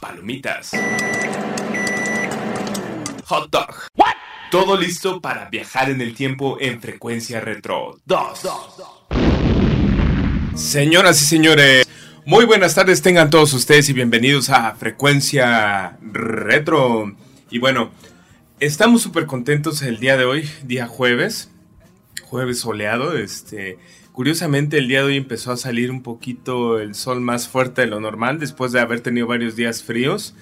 Palomitas. Hot dog. Todo listo para viajar en el tiempo en frecuencia retro 2. Señoras y señores, muy buenas tardes tengan todos ustedes y bienvenidos a Frecuencia Retro. Y bueno, estamos súper contentos el día de hoy, día jueves, jueves soleado. Este, curiosamente el día de hoy empezó a salir un poquito el sol más fuerte de lo normal después de haber tenido varios días fríos.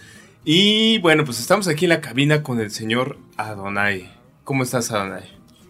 Y bueno, pues estamos aquí en la cabina con el señor Adonai. ¿Cómo estás, Adonai?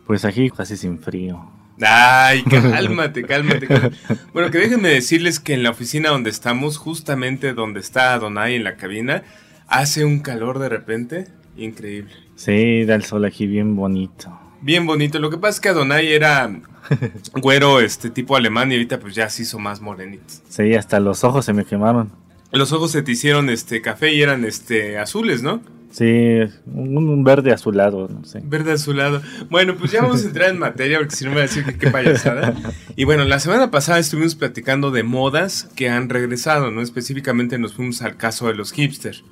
Pues aquí casi sin frío. Ay, cálmate, cálmate, cálmate. Bueno, que déjenme decirles que en la oficina donde estamos, justamente donde está Adonai en la cabina, hace un calor de repente increíble. Sí, da el sol aquí bien bonito. Bien bonito. Lo que pasa es que Adonai era güero, este tipo alemán, y ahorita pues ya se hizo más morenito. Sí, hasta los ojos se me quemaron. Los ojos se te hicieron este café y eran este azules, ¿no? Sí, un, verde azulado, no sé. Verde azulado. Bueno, pues ya vamos a entrar en materia porque si no me va a decir que qué payasada. Y bueno, la semana pasada estuvimos platicando de modas que han regresado, ¿no? Específicamente nos fuimos al caso de los hipsters.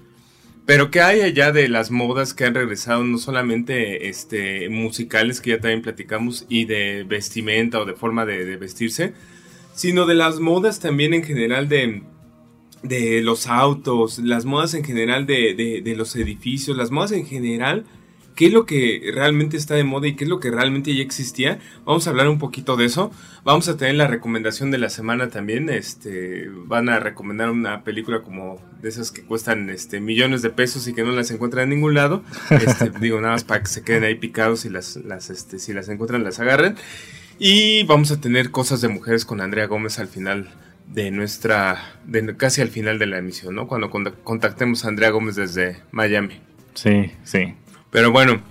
Pero ¿qué hay allá de las modas que han regresado? No solamente este, musicales, que ya también platicamos, y de vestimenta o de forma de vestirse, sino de las modas también en general de de los autos, las modas en general de, de, los edificios, las modas en general, qué es lo que realmente está de moda y qué es lo que realmente ya existía. Vamos a hablar un poquito de eso. Vamos a tener la recomendación de la semana también. Este, van a recomendar una película como de esas que cuestan este, millones de pesos y que no las encuentran en ningún lado. Este, digo, nada más para que se queden ahí picados y las, las, este, si las encuentran las agarren. Y vamos a tener cosas de mujeres con Andrea Gómez al final de nuestra, de casi al final de la emisión, ¿no? Cuando contactemos a Andrea Gómez desde Miami. Sí, sí. Pero bueno,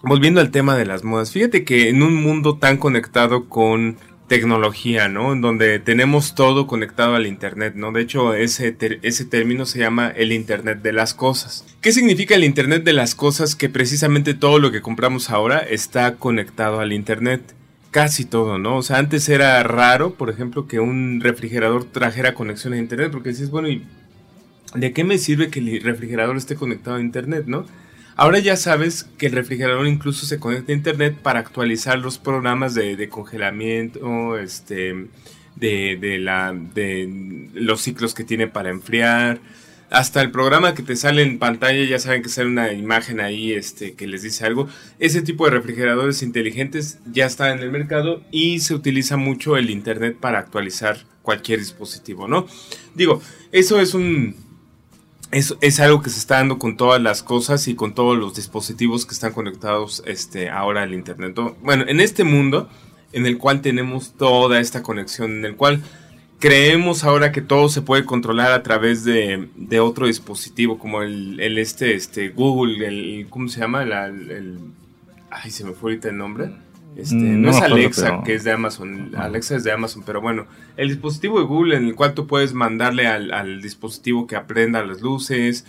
volviendo al tema de las modas, fíjate que en un mundo tan conectado con tecnología, ¿no? En donde tenemos todo conectado al Internet, ¿no? De hecho, ese, ese término se llama el Internet de las cosas. ¿Qué significa el Internet de las cosas? Que precisamente todo lo que compramos ahora está conectado al Internet casi todo, ¿no? O sea, antes era raro, por ejemplo, que un refrigerador trajera conexión a internet, porque decís, bueno, ¿y de qué me sirve que el refrigerador esté conectado a internet, no? Ahora ya sabes que el refrigerador incluso se conecta a internet para actualizar los programas de, congelamiento, este, de, de, la, de los ciclos que tiene para enfriar, hasta el programa que te sale en pantalla, ya saben que sale una imagen ahí este, que les dice algo. Ese tipo de refrigeradores inteligentes ya está en el mercado y se utiliza mucho el Internet para actualizar cualquier dispositivo, ¿no? Digo, eso es un... Es, es algo que se está dando con todas las cosas y con todos los dispositivos que están conectados este, ahora al Internet. Bueno, en este mundo en el cual tenemos toda esta conexión, en el cual creemos ahora que todo se puede controlar a través de, otro dispositivo como el, este, este Google, el, ¿cómo se llama? el, ay, se me fue ahorita el nombre. Este, mm, no, es Alexa, que es de Amazon. Alexa es de Amazon, pero bueno, el dispositivo de Google en el cual tú puedes mandarle al, dispositivo que aprenda las luces,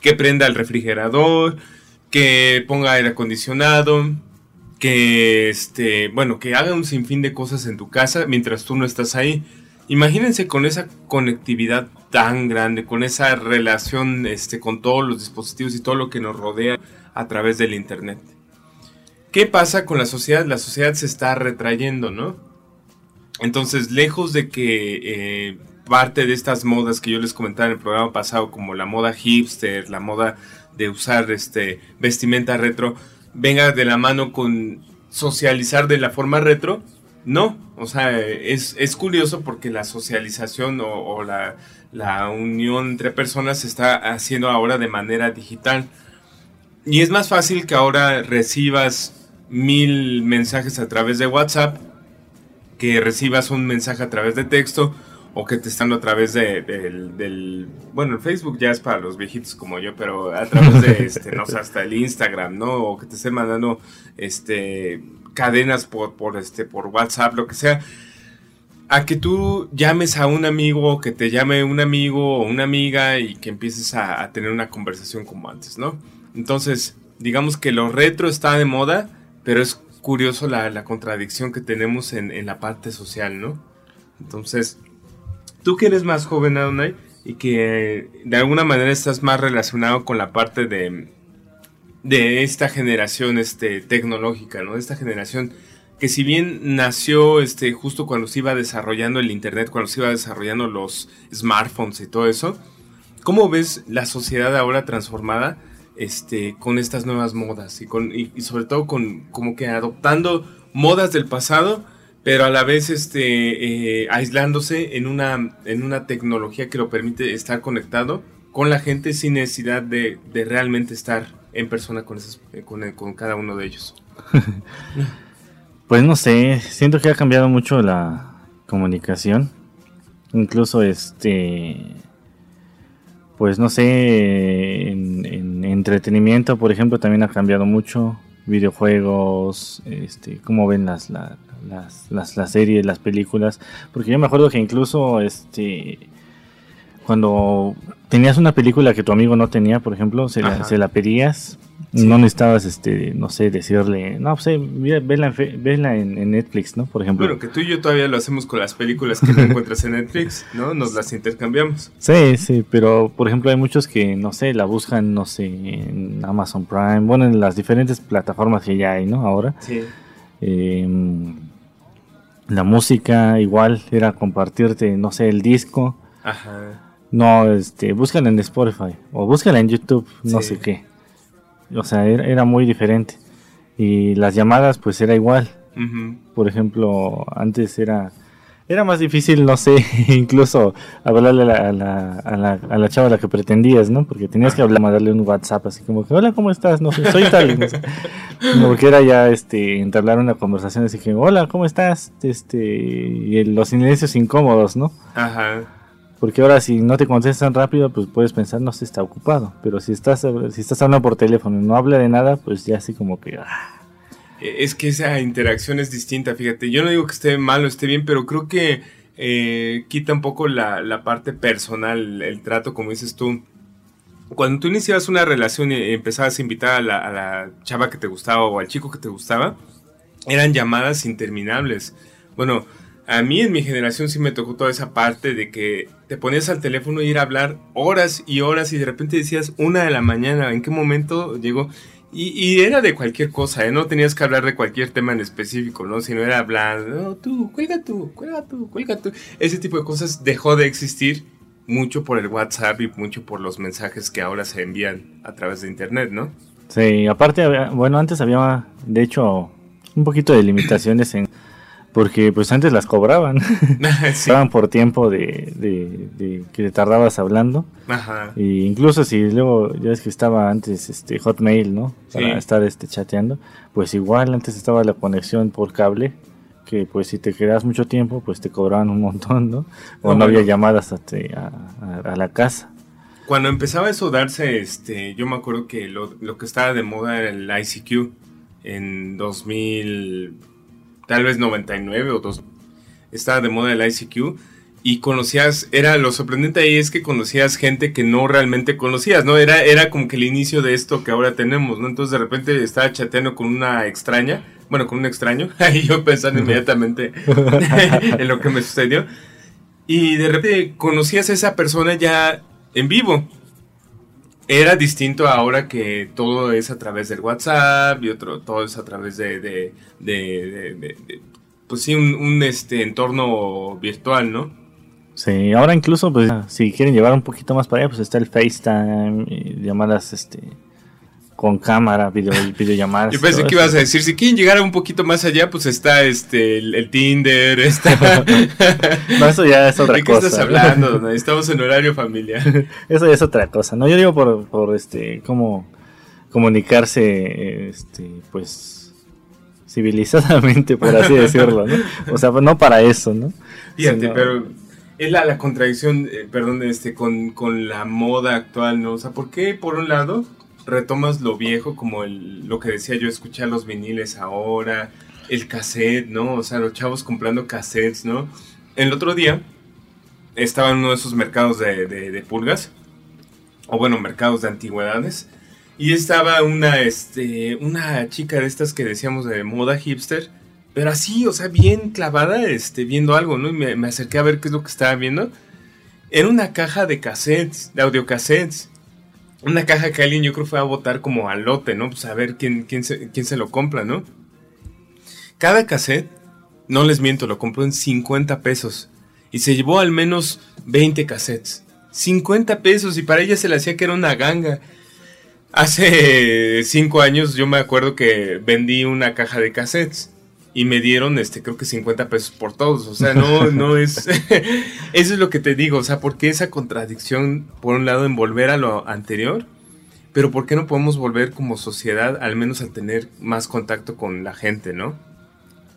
que prenda el refrigerador, que ponga aire acondicionado, que este, bueno, que haga un sinfín de cosas en tu casa mientras tú no estás ahí. Imagínense con esa conectividad tan grande, con esa relación este, con todos los dispositivos y todo lo que nos rodea a través del Internet. ¿Qué pasa con la sociedad? La sociedad se está retrayendo, ¿no? Entonces, lejos de que eh, parte de estas modas que yo les comentaba en el programa pasado, como la moda hipster, la moda de usar este, vestimenta retro, venga de la mano con socializar de la forma retro, no, o sea, es, curioso porque la socialización o, la, unión entre personas se está haciendo ahora de manera digital. Y es más fácil que ahora recibas mil mensajes a través de WhatsApp, que recibas un mensaje a través de texto, o que te están a través de, del, bueno, el Facebook ya es para los viejitos como yo, pero a través de, este, no sé, hasta el Instagram, ¿no? O que te estén mandando, este, cadenas por, por, este, por WhatsApp, lo que sea. A que tú llames a un amigo, que te llame un amigo o una amiga y que empieces a, tener una conversación como antes, ¿no? Entonces, digamos que lo retro está de moda, pero es curioso la, contradicción que tenemos en, en la parte social, ¿no? Entonces, tú que eres más joven, Adonai, y que de alguna manera estás más relacionado con la parte de, de esta generación este, tecnológica, ¿no? Esta generación que si bien nació este, justo cuando se iba desarrollando el Internet, cuando se iba desarrollando los smartphones y todo eso, ¿cómo ves la sociedad ahora transformada este, con estas nuevas modas y, con, y sobre todo con como que adoptando modas del pasado? pero a la vez este, eh, aislándose en una, en una tecnología que lo permite estar conectado con la gente sin necesidad de, realmente estar en persona con, eh, con, con cada uno de ellos. pues no sé, siento que ha cambiado mucho la comunicación. Incluso este, pues no sé, en entretenimiento, por ejemplo, también ha cambiado mucho. Videojuegos, este, cómo ven las, la, las, las, las series, las películas, porque yo me acuerdo que incluso este cuando tenías una película que tu amigo no tenía, por ejemplo, se, la, se la, pedías, no necesitabas, este, no sé, decirle, no, pues eh, vela, en, Netflix, ¿no? Por ejemplo. Bueno, que tú y yo todavía lo hacemos con las películas que no encuentras en Netflix, ¿no? Nos las intercambiamos. Sí, sí, pero por ejemplo hay muchos que, no sé, la buscan, no sé, en Amazon Prime, bueno, en las diferentes plataformas que ya hay, ¿no? Ahora. Sí. Eh, la música igual era compartirte, no sé, el disco. Ajá. No, este, búscala en Spotify o búscala en YouTube, no sé qué. O sea, era, muy diferente. Y las llamadas, pues era igual. Por ejemplo, antes era era más difícil, no sé, incluso hablarle a la, a, la, a, la, chava a la que pretendías, ¿no? Porque tenías que hablar, darle un WhatsApp así como que, hola, ¿cómo estás? No sé, soy tal. No sé. Porque era ya este, entablar una conversación así que, hola, ¿cómo estás? Este, y los silencios incómodos, ¿no? Ajá. Porque ahora si no te contestan rápido, pues puedes pensar, no sé, está ocupado. Pero si estás, si estás hablando por teléfono y no habla de nada, pues ya así como que... Ah, eh, es que esa interacción es distinta, fíjate. Yo no digo que esté mal o esté bien, pero creo que eh, quita un poco la, parte personal, el trato, como dices tú. Cuando tú iniciabas una relación y empezabas a invitar a la, chava que te gustaba o al chico que te gustaba, eran llamadas interminables. Bueno, a mí en mi generación sí me tocó toda esa parte de que te ponías al teléfono y ir a hablar horas y horas y de repente decías una de la mañana, ¿en qué momento llegó? Y, era de cualquier cosa, ¿eh? No tenías que hablar de cualquier tema en específico, ¿no? Sino era hablar, no, tú, cuelga tú, cuelga tú, cuelga tú. Ese tipo de cosas dejó de existir mucho por el WhatsApp y mucho por los mensajes que ahora se envían a través de Internet, ¿no? Sí, aparte, bueno, antes había, de hecho, un poquito de limitaciones en porque pues antes las cobraban. Cobraban por tiempo de, de, que te tardabas hablando. Ajá. Y incluso si luego, ya es que estaba antes este Hotmail, ¿no? Para estar este chateando. Pues igual antes estaba la conexión por cable. Que pues si te quedabas mucho tiempo, pues te cobraban un montón, ¿no? O no, había llamadas a, a, la casa. Cuando empezaba eso a darse, este, yo me acuerdo que lo, lo que estaba de moda era el ICQ en 2000 tal vez 99 o 2, estaba de moda el ICQ y conocías, era lo sorprendente ahí es que conocías gente que no realmente conocías, ¿no? Era, era como que el inicio de esto que ahora tenemos, ¿no? Entonces de repente estaba chateando con una extraña, bueno, con un extraño, y yo pensando inmediatamente en lo que me sucedió. Y de repente conocías a esa persona ya en vivo. Era distinto ahora que todo es a través del WhatsApp y otro, todo es a través de, de, de, pues sí, un, este entorno virtual, ¿no? Sí, ahora incluso, pues, si quieren llevar un poquito más para allá, pues está el FaceTime, y llamadas, este, con cámara, video, videollamadas. Yo pensé que ibas a decir, si quieren llegar un poquito más allá, pues está este el, Tinder, está... no, eso ya es otra cosa. ¿De qué estás hablando? Estamos en horario familiar. eso ya es otra cosa, ¿no? Yo digo por, por este, cómo comunicarse, este, pues, civilizadamente, por así decirlo, ¿no? O sea, no para eso, ¿no? Fíjate, pero es la, la contradicción, eh, perdón, este, con, con, la moda actual, ¿no? O sea, ¿por qué por un lado retomas lo viejo, como el, lo que decía yo, escuchar los viniles ahora, el cassette, ¿no? O sea, los chavos comprando cassettes, ¿no? El otro día estaba en uno de esos mercados de, pulgas, o bueno, mercados de antigüedades, y estaba una, este, una chica de estas que decíamos de moda hipster, pero así, o sea, bien clavada, este, viendo algo, ¿no? Y me, me acerqué a ver qué es lo que estaba viendo. Era una caja de cassettes, de audiocassettes una caja que alguien yo creo fue a votar como al lote, ¿no? Pues a ver quién, quién, se, quién se lo compra, ¿no? Cada cassette, no les miento, lo compró en 50 pesos. Y se llevó al menos 20 cassettes. 50 pesos y para ella se le hacía que era una ganga. Hace 5 años yo me acuerdo que vendí una caja de cassettes y me dieron, este, creo que 50 pesos por todos. O sea, no, no es. Eso es lo que te digo. O sea, ¿por qué esa contradicción, por un lado, en volver a lo anterior? Pero ¿por qué no podemos volver como sociedad, al menos a tener más contacto con la gente, no?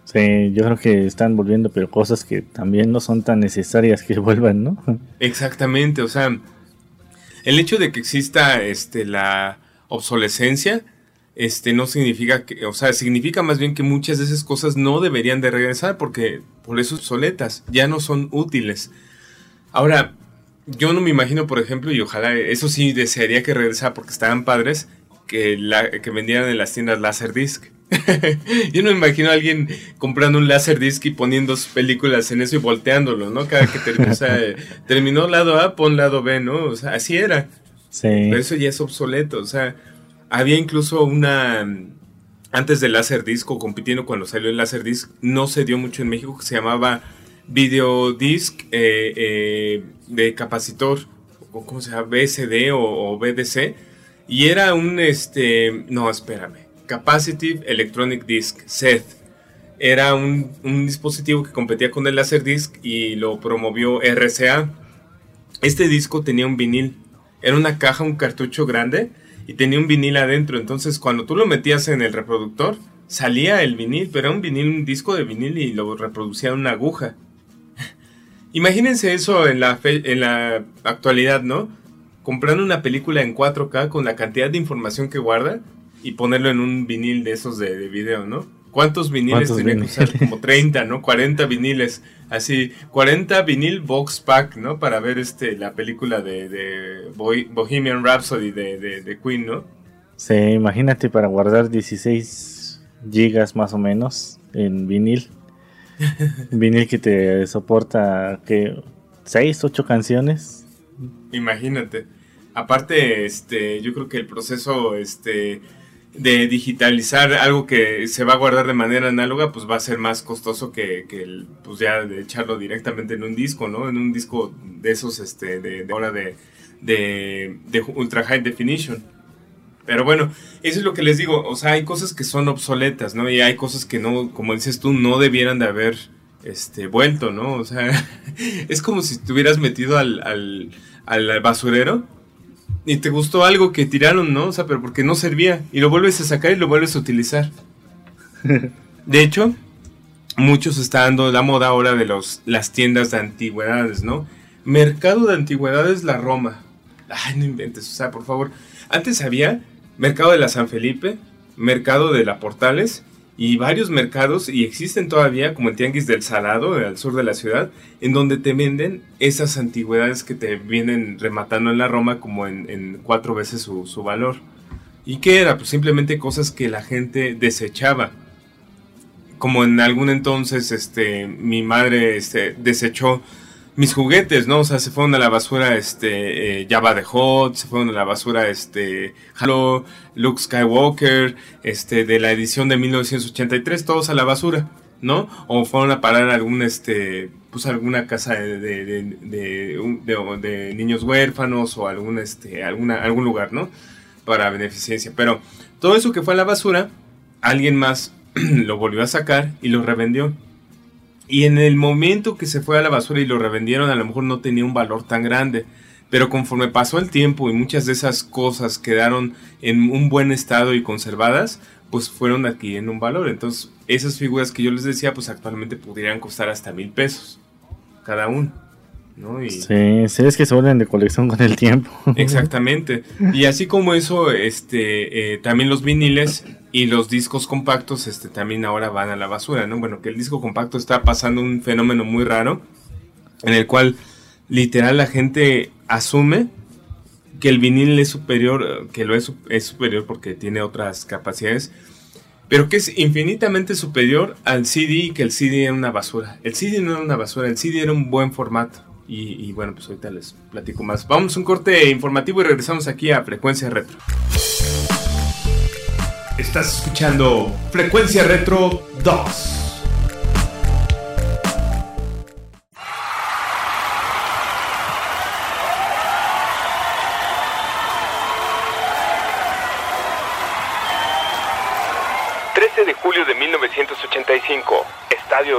Sí, yo creo que están volviendo, pero cosas que también no son tan necesarias que vuelvan, ¿no? Exactamente, o sea, el hecho de que exista este, la obsolescencia este no significa que, o sea, significa más bien que muchas de esas cosas no deberían de regresar porque por eso soletas, ya no son útiles. Ahora, yo no me imagino, por ejemplo, y ojalá eso sí desearía que regresara porque estaban padres, que, la, que vendieran en las tiendas Laserdisc. yo no me imagino a alguien comprando un Laserdisc y poniendo sus películas en eso y volteándolo, ¿no? Cada que terminó, terminó lado A, pon lado B, ¿no? O sea, así era. Sí. Pero eso ya es obsoleto, o sea, había incluso una. Antes del Laserdisc o compitiendo cuando salió el Laserdisc, no se dio mucho en México, que se llamaba Videodisc eh, eh, de capacitor, o ¿cómo se llama? BSD o, BDC. Y era un. este No, espérame. Capacitive Electronic Disc, SED. Era un, un dispositivo que competía con el Laserdisc y lo promovió RCA. Este disco tenía un vinil. Era una caja, un cartucho grande y tenía un vinil adentro. Entonces, cuando tú lo metías en el reproductor, salía el vinil, pero era un vinil, un disco de vinil y lo reproducía en una aguja. Imagínense eso en la, en la actualidad, ¿no? Comprando una película en 4K con la cantidad de información que guarda y ponerlo en un vinil de esos de video, ¿no? ¿Cuántos viniles tenía que usar? Como 30, ¿no? 40 viniles. Así, 40 vinil box pack, ¿no? Para ver este la película de, Bohemian Rhapsody de, de, Queen, ¿no? Sí, imagínate para guardar 16 gigas más o menos en vinil. vinil que te soporta que 6, 8 canciones. Imagínate. Aparte, este, yo creo que el proceso, este, de digitalizar algo que se va a guardar de manera análoga, pues va a ser más costoso que, el, pues ya de echarlo directamente en un disco, ¿no? En un disco de esos, este, de, de hora de, de, de, ultra high definition. Pero bueno, eso es lo que les digo, o sea, hay cosas que son obsoletas, ¿no? Y hay cosas que no, como dices tú, no debieran de haber, este, vuelto, ¿no? O sea, es como si te hubieras metido al, al, al basurero y te gustó algo que tiraron, ¿no? O sea, pero porque no servía. Y lo vuelves a sacar y lo vuelves a utilizar. De hecho, muchos está dando la moda ahora de los, las tiendas de antigüedades, ¿no? Mercado de antigüedades La Roma. Ay, no inventes, o sea, por favor. Antes había Mercado de la San Felipe, Mercado de la Portales y varios mercados, y existen todavía, como el Tianguis del Salado, al sur de la ciudad, en donde te venden esas antigüedades que te vienen rematando en la Roma como en, cuatro veces su, su, valor. ¿Y qué era? Pues simplemente cosas que la gente desechaba. Como en algún entonces este, mi madre este, desechó mis juguetes, ¿no? O sea, se fueron a la basura este eh, Java de Hot, se fueron a la basura este Halo, Luke Skywalker, este de la edición de 1983, todos a la basura, ¿no? O fueron a parar algún este pues alguna casa de, de, de, de, niños huérfanos o algún este alguna algún lugar, ¿no? Para beneficencia, pero todo eso que fue a la basura, alguien más lo volvió a sacar y lo revendió. Y en el momento que se fue a la basura y lo revendieron, a lo mejor no tenía un valor tan grande. Pero conforme pasó el tiempo y muchas de esas cosas quedaron en un buen estado y conservadas, pues fueron adquiriendo un valor. Entonces, esas figuras que yo les decía, pues actualmente podrían costar hasta mil pesos cada uno. ¿No? sí, sí, es que se vuelven de colección con el tiempo. Exactamente. Y así como eso, este, eh, también los viniles y los discos compactos, este, también ahora van a la basura, ¿no? Bueno, que el disco compacto está pasando un fenómeno muy raro, en el cual literal la gente asume que el vinil es superior, que lo es, es superior porque tiene otras capacidades, pero que es infinitamente superior al CD y que el CD era una basura. El CD no era una basura, el CD era un buen formato. Y, bueno, pues ahorita les platico más. Vamos a un corte informativo y regresamos aquí a Frecuencia Retro. Estás escuchando Frecuencia Retro 2.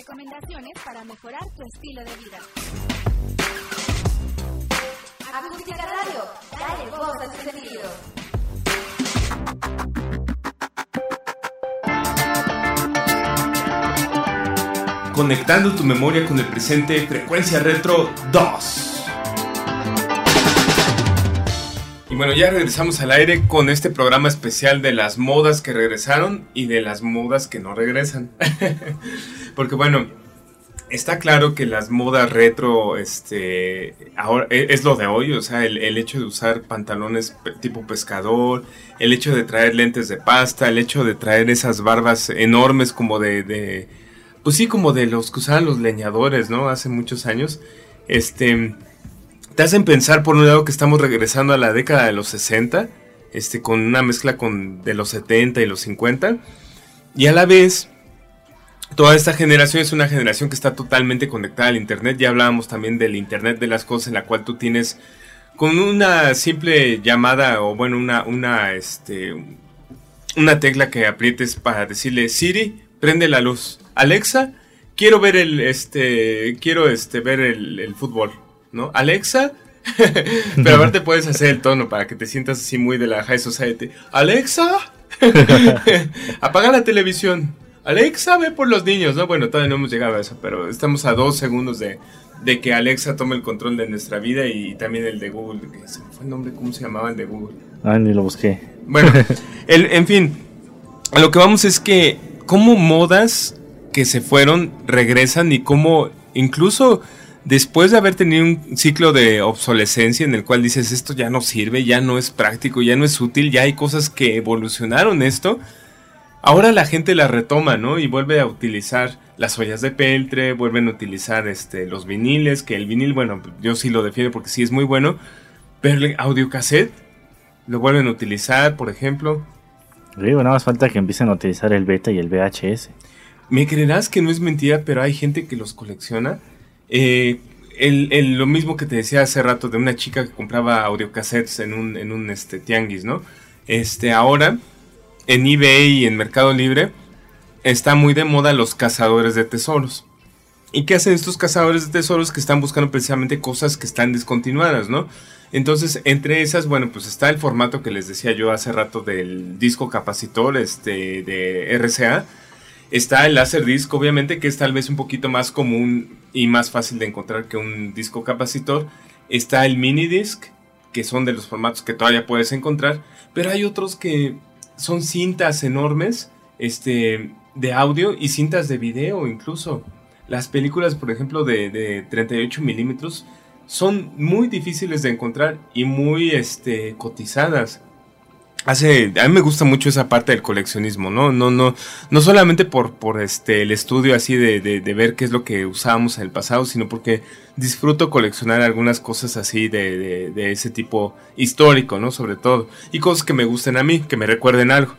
Recomendaciones para mejorar tu estilo de vida. Acústica Radio, dale voz a tu sentido. Conectando tu memoria con el presente, Frecuencia Retro 2. Y bueno, ya regresamos al aire con este programa especial de las modas que regresaron y de las modas que no regresan. Porque bueno, está claro que las modas retro, este, ahora e, es lo de hoy, o sea, el, hecho de usar pantalones tipo pescador, el hecho de traer lentes de pasta, el hecho de traer esas barbas enormes como de, de pues sí, como de los que usaban los leñadores, ¿no? Hace muchos años, este, te hacen pensar por un lado que estamos regresando a la década de los 60, este, con una mezcla con de los 70 y los 50, y a la vez Toda esta generación es una generación que está totalmente conectada al Internet. Ya hablábamos también del Internet de las cosas en la cual tú tienes con una simple llamada o bueno, una, una, este, tecla que aprietes para decirle Siri, prende la luz. Alexa, quiero ver el, este, quiero este, ver el, fútbol, ¿no? Alexa, pero aparte puedes hacer el tono para que te sientas así muy de la high society. Alexa, apaga la televisión. Alexa ve por los niños, ¿no? Bueno, todavía no hemos llegado a eso, pero estamos a dos segundos de, que Alexa tome el control de nuestra vida y también el de Google. ¿Se fue el nombre? ¿Cómo se llamaba el de Google? Ah, ni lo busqué. Bueno, en fin, a lo que vamos es que cómo modas que se fueron regresan y cómo incluso después de haber tenido un ciclo de obsolescencia en el cual dices esto ya no sirve, ya no es práctico, ya no es útil, ya hay cosas que evolucionaron esto Ahora la gente la retoma, ¿no? Y vuelve a utilizar las ollas de peltre, vuelven a utilizar este, los viniles, que el vinil, bueno, yo sí lo defiendo porque sí es muy bueno, pero el audiocassette, lo vuelven a utilizar, por ejemplo. Digo, nada más falta que empiecen a utilizar el beta y el VHS. Me creerás que no es mentira, pero hay gente que los colecciona. Eh, el, lo mismo que te decía hace rato de una chica que compraba audiocassettes en un, en un este, tianguis, ¿no? Este, ahora, en eBay y en Mercado Libre, está muy de moda los cazadores de tesoros. ¿Y qué hacen estos cazadores de tesoros que están buscando precisamente cosas que están descontinuadas, ¿no? Entonces, entre esas, bueno, pues está el formato que les decía yo hace rato del disco capacitor este, de RCA. Está el disc, obviamente, que es tal vez un poquito más común y más fácil de encontrar que un disco capacitor. Está el mini disc, que son de los formatos que todavía puedes encontrar. Pero hay otros que son cintas enormes este, de audio y cintas de video incluso. Las películas, por ejemplo, de, de 38 milímetros son muy difíciles de encontrar y muy este, cotizadas. Hace, a mí me gusta mucho esa parte del coleccionismo, ¿no? No, no, no solamente por, por este, el estudio así de, de, ver qué es lo que usábamos en el pasado, sino porque disfruto coleccionar algunas cosas así de, de ese tipo histórico, ¿no? Sobre todo. Y cosas que me gusten a mí, que me recuerden algo.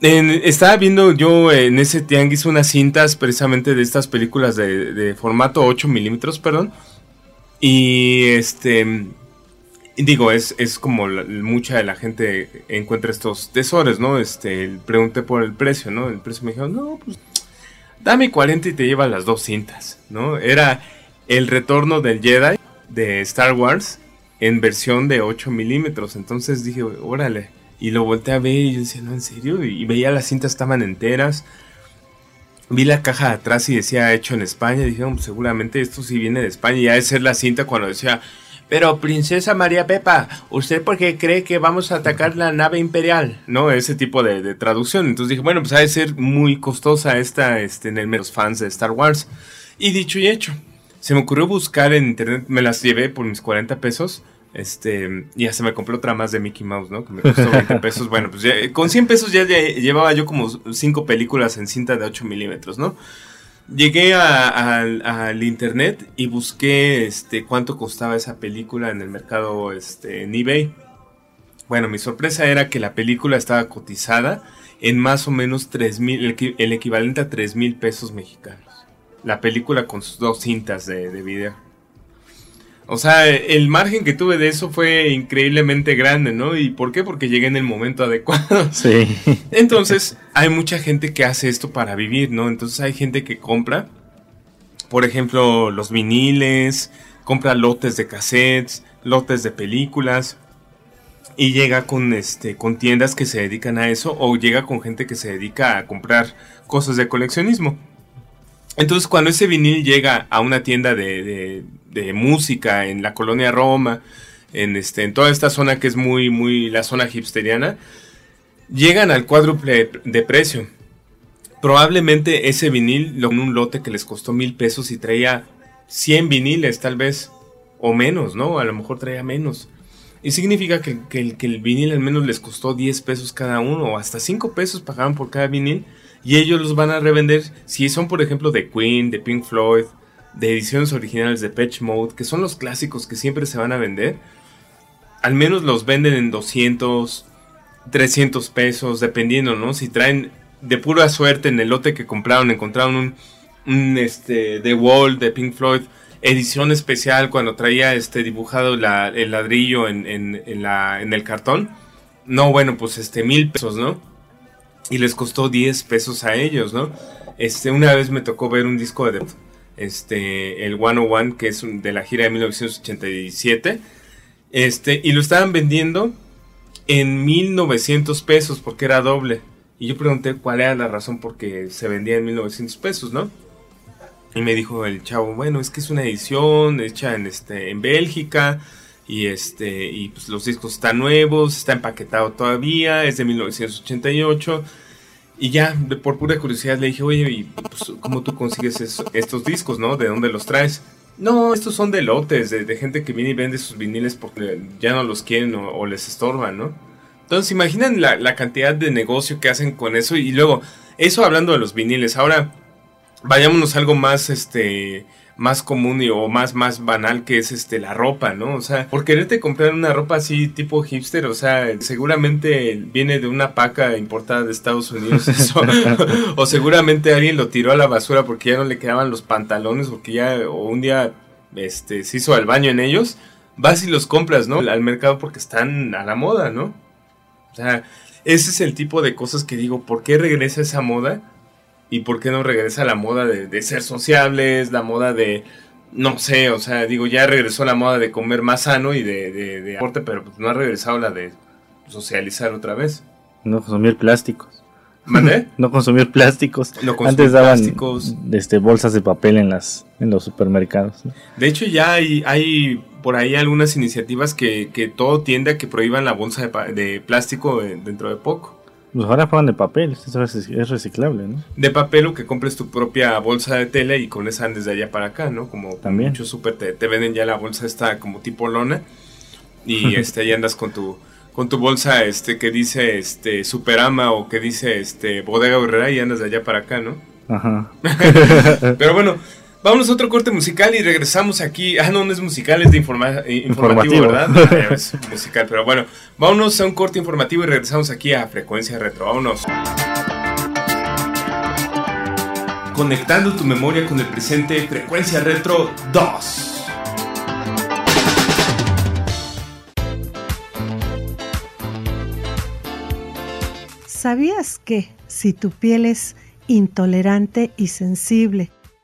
estaba viendo yo en ese tianguis unas cintas precisamente de estas películas de, de formato 8 milímetros, perdón y este, digo, es, es como mucha de la gente encuentra estos tesoros, ¿no? Este, pregunté por el precio, ¿no? El precio me dijo, no, pues dame 40 y te lleva las dos cintas, ¿no? Era el retorno del Jedi de Star Wars en versión de 8 milímetros. Entonces dije, órale. Y lo volteé a ver y yo decía, no, en serio. Y veía las cintas estaban enteras vi la caja de atrás y decía hecho en España. Dije, pues, seguramente esto sí viene de España. Y ha de ser la cinta cuando decía, pero princesa María Pepa, ¿usted por qué cree que vamos a atacar la nave imperial? ¿No? Ese tipo de, traducción. Entonces dije, bueno, pues ha de ser muy costosa esta este, en el menos fans de Star Wars. Y dicho y hecho, se me ocurrió buscar en internet, me las llevé por mis 40 pesos. Este, ya se me compró otra más de Mickey Mouse, ¿no? Que me costó 20 pesos. Bueno, pues con 100 pesos ya, llevaba yo como 5 películas en cinta de 8 milímetros, ¿no? Llegué al internet y busqué este, cuánto costaba esa película en el mercado este, en eBay. Bueno, mi sorpresa era que la película estaba cotizada en más o menos 3 mil, el, equivalente a 3 mil pesos mexicanos. La película con sus dos cintas de video. O sea, el margen que tuve de eso fue increíblemente grande, ¿no? ¿Y por qué? Porque llegué en el momento adecuado. Sí. Entonces, hay mucha gente que hace esto para vivir, ¿no? Entonces hay gente que compra, por ejemplo, los viniles, compra lotes de cassettes, lotes de películas y llega con este con tiendas que se dedican a eso o llega con gente que se dedica a comprar cosas de coleccionismo. Entonces, cuando ese vinil llega a una tienda de, música en la colonia Roma, en, este, en toda esta zona que es muy, muy la zona hipsteriana, llegan al cuádruple de precio. Probablemente ese vinil, en un lote que les costó mil pesos y traía 100 viniles tal vez, o menos, ¿no? A lo mejor traía menos. Y significa que, que, que el vinil al menos les costó 10 pesos cada uno, o hasta 5 pesos pagaban por cada vinil y ellos los van a revender si son por ejemplo de Queen, de Pink Floyd, de ediciones originales de Patch Mode, que son los clásicos que siempre se van a vender. Al menos los venden en 200, 300 pesos, dependiendo, ¿no? Si traen de pura suerte en el lote que compraron, encontraron un, este, The Wall de Pink Floyd, edición especial cuando traía este dibujado el ladrillo en, en, en, la, en el cartón. No, bueno, pues este mil pesos, ¿no? y les costó 10 pesos a ellos, ¿no? Este, una vez me tocó ver un disco de este, el 101, que es de la gira de 1987, este, y lo estaban vendiendo en 1900 pesos porque era doble. Y yo pregunté cuál era la razón por qué se vendía en 1900 pesos, ¿no? Y me dijo el chavo, bueno, es que es una edición hecha en, este, en Bélgica, y este y pues los discos están nuevos, está empaquetado todavía, es de 1988 y ya por pura curiosidad le dije, "Oye, ¿y pues, cómo tú consigues estos discos, no? ¿De dónde los traes?" No, estos son de lotes, de, gente que viene y vende sus viniles porque ya no los quieren o, les estorban, ¿no? Entonces, imaginan la, la, cantidad de negocio que hacen con eso y luego, eso hablando de los viniles. Ahora, vayámonos algo más, este, más común y, o más, más banal que es este la ropa, ¿no? O sea, por quererte comprar una ropa así tipo hipster, o sea, seguramente viene de una paca importada de Estados Unidos o seguramente alguien lo tiró a la basura porque ya no le quedaban los pantalones o que ya o un día este se hizo al baño en ellos. Vas y los compras, ¿no? Al mercado porque están a la moda, ¿no? O sea, ese es el tipo de cosas que digo, ¿por qué regresa esa moda? ¿Y por qué no regresa la moda de, ser sociables, la moda de, no sé, o sea, digo, ya regresó la moda de comer más sano y de, de, aporte, pero pues no ha regresado la de socializar otra vez. No consumir plásticos. ¿Mandé? no consumir plásticos. No Antes daban plásticos. Este, bolsas de papel en las en los supermercados. De hecho, ya hay, hay por ahí algunas iniciativas que, que todo tiende a que prohíban la bolsa de, de plástico dentro de poco. Pues ahora pagan de papel, es reciclable, ¿no? De papel o que compres tu propia bolsa de tela y con esa andes de allá para acá, ¿no? Como También. muchos super te, venden ya la bolsa esta como tipo lona y este ahí andas con tu con tu bolsa este que dice este Superama o que dice este Bodega Herrera y andas de allá para acá, ¿no? Ajá. Pero bueno, Vámonos a otro corte musical y regresamos aquí. Ah, no, no es musical, es de eh, informativo, ¿verdad? Ah, es musical, pero bueno, vámonos a un corte informativo y regresamos aquí a Frecuencia Retro. Vámonos. Conectando tu memoria con el presente, Frecuencia Retro 2. ¿Sabías que si tu piel es intolerante y sensible,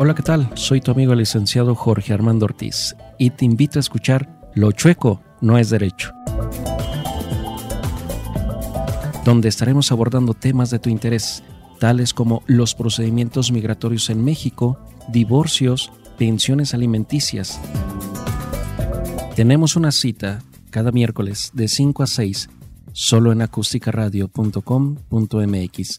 Hola, ¿qué tal? Soy tu amigo el licenciado Jorge Armando Ortiz y te invito a escuchar Lo chueco no es derecho, donde estaremos abordando temas de tu interés, tales como los procedimientos migratorios en México, divorcios, pensiones alimenticias. Tenemos una cita cada miércoles de 5 a 6 solo en acústicaradio.com.mx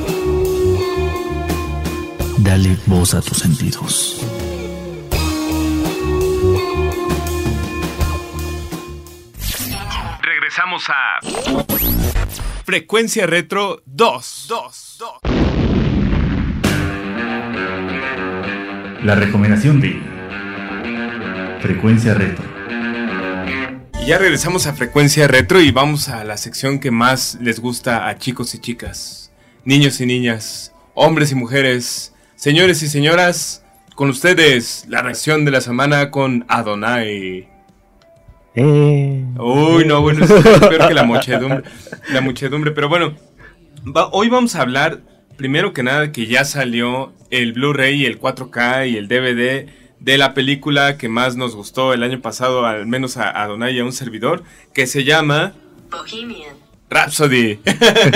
Dale voz a tus sentidos. Regresamos a Frecuencia Retro 2. 2. La recomendación de Frecuencia Retro. Y ya regresamos a Frecuencia Retro y vamos a la sección que más les gusta a chicos y chicas, niños y niñas, hombres y mujeres, Señores y señoras, con ustedes la reacción de la semana con Adonai. Eh, Uy, no, bueno, es peor que la muchedumbre, la muchedumbre, pero bueno, hoy vamos a hablar, primero que nada, que ya salió el Blu-ray, el 4K y el DVD de la película que más nos gustó el año pasado, al menos a Adonai y a un servidor, que se llama... Bohemian. Rhapsody.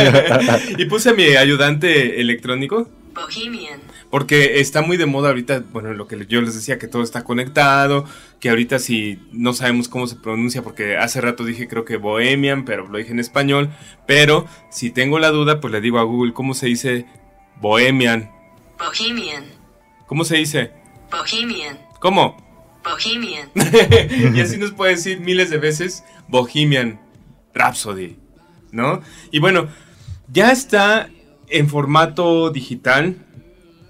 y puse a mi ayudante electrónico. Bohemian. Porque está muy de moda ahorita, bueno, lo que yo les decía, que todo está conectado, que ahorita si no sabemos cómo se pronuncia, porque hace rato dije creo que Bohemian, pero lo dije en español, pero si tengo la duda, pues le digo a Google cómo se dice Bohemian. Bohemian. ¿Cómo se dice? Bohemian. ¿Cómo? Bohemian. y así nos puede decir miles de veces Bohemian Rhapsody, ¿no? Y bueno, ya está en formato digital.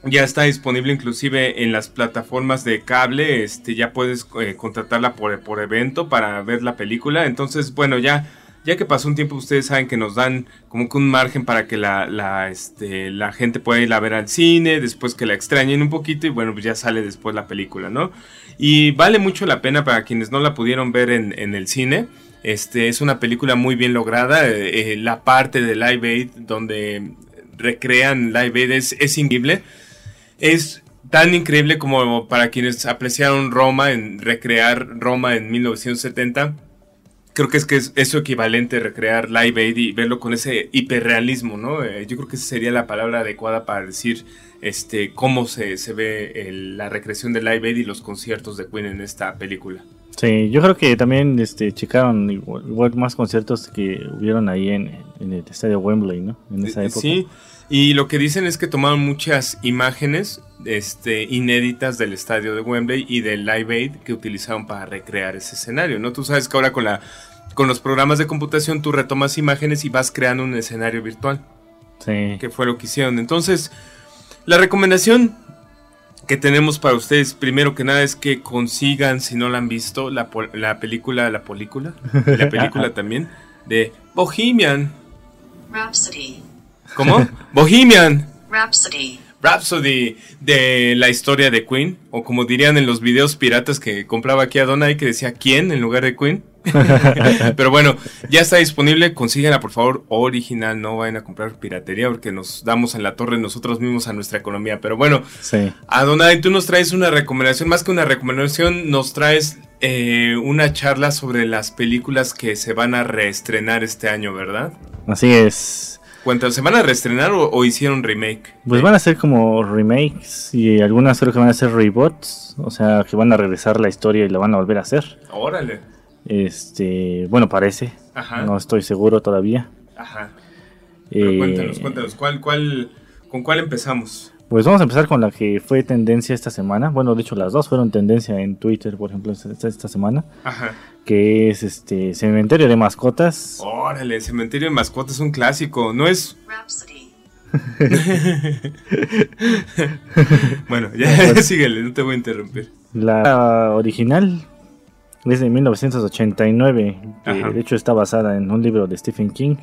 Ya está disponible inclusive en las plataformas de cable. Este, ya puedes eh, contratarla por, por evento para ver la película. Entonces, bueno, ya ya que pasó un tiempo, ustedes saben que nos dan como que un margen para que la, la, este, la gente pueda ir a ver al cine, después que la extrañen un poquito y bueno, pues ya sale después la película, ¿no? Y vale mucho la pena para quienes no la pudieron ver en, en el cine. Este, es una película muy bien lograda. Eh, eh, la parte de Live Aid donde recrean Live Aid es, es increíble. Es tan increíble como para quienes apreciaron Roma, en recrear Roma en 1970 creo que es que es, su equivalente recrear Live Aid y verlo con ese hiperrealismo, ¿no? Eh, yo creo que esa sería la palabra adecuada para decir este cómo se, se ve la recreación de Live Aid y los conciertos de Queen en esta película. Sí, yo creo que también este, checaron igual, más conciertos que hubieron ahí en, en, el estadio Wembley, ¿no? En esa época. Sí, y lo que dicen es que tomaron muchas imágenes este, inéditas del estadio de Wembley y del Live Aid que utilizaron para recrear ese escenario, ¿no? Tú sabes que ahora con, la, con los programas de computación tú retomas imágenes y vas creando un escenario virtual. Sí. Que fue lo que hicieron. Entonces, la recomendación que tenemos para ustedes, primero que nada, es que consigan, si no la han visto, la, la película, la película, la película también, de Bohemian. Rhapsody. ¿Cómo? Bohemian. Rhapsody. Rhapsody de la historia de Queen, o como dirían en los videos piratas que compraba aquí a Donai, que decía quién en lugar de Queen. Pero bueno, ya está disponible, consíguela por favor original, no vayan a comprar piratería porque nos damos en la torre nosotros mismos a nuestra economía. Pero bueno, sí. Adonai, tú nos traes una recomendación, más que una recomendación, nos traes eh, una charla sobre las películas que se van a reestrenar este año, ¿verdad? Así es. ¿Se van a reestrenar o, hicieron remake? Pues van a ser como remakes y algunas creo que van a ser reboots, o sea, que van a regresar la historia y la van a volver a hacer. Órale. Este, bueno, parece. Ajá. No estoy seguro todavía. Ajá. Pero cuéntanos, cuéntanos, ¿cuál, cuál, ¿con cuál empezamos? Pues vamos a empezar con la que fue tendencia esta semana. Bueno, de hecho las dos fueron tendencia en Twitter, por ejemplo, esta, esta semana. Ajá que es este Cementerio de Mascotas. Órale, Cementerio de Mascotas es un clásico, no es... bueno, ya síguele, no te voy a interrumpir. La original es de 1989, de hecho está basada en un libro de Stephen King.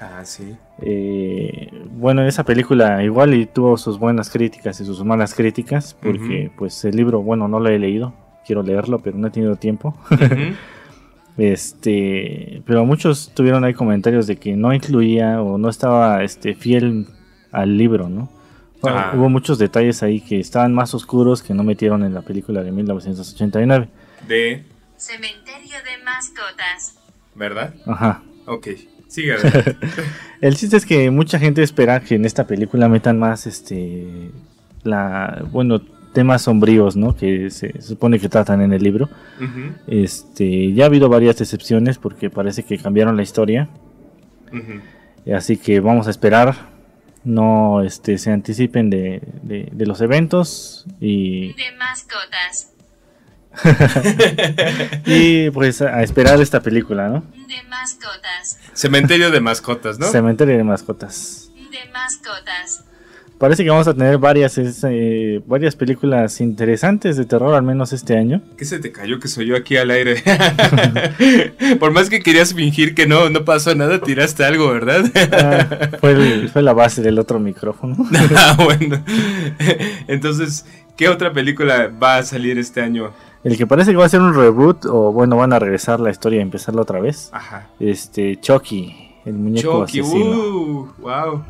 Ah, sí. Eh, bueno, esa película igual y tuvo sus buenas críticas y sus malas críticas, porque pues el libro, bueno, no lo he leído, quiero leerlo, pero no he tenido tiempo. Este, pero muchos tuvieron ahí comentarios de que no incluía o no estaba este fiel al libro, ¿no? Ah. Hubo muchos detalles ahí que estaban más oscuros que no metieron en la película de 1989. De Cementerio de mascotas. ¿Verdad? Ajá. Ok. Sigue. El chiste es que mucha gente espera que en esta película metan más este la bueno temas sombríos, ¿no? Que se, supone que tratan en el libro. Este, ya ha habido varias decepciones porque parece que cambiaron la historia. Así que vamos a esperar. No este, se anticipen de, de, los eventos y. De mascotas. y pues a esperar esta película, ¿no? De mascotas. Cementerio de mascotas, ¿no? Cementerio de mascotas. De mascotas. Parece que vamos a tener varias, eh, varias películas interesantes de terror, al menos este año. ¿Qué se te cayó que soy yo aquí al aire? Por más que querías fingir que no, no pasó nada, tiraste algo, ¿verdad? Ah, fue, fue, la base del otro micrófono. ah, bueno. Entonces, ¿qué otra película va a salir este año? El que parece que va a ser un reboot, o bueno, van a regresar la historia y empezarla otra vez. Ajá. Este, Chucky, el muñeco Chucky, asesino. Uh, wow.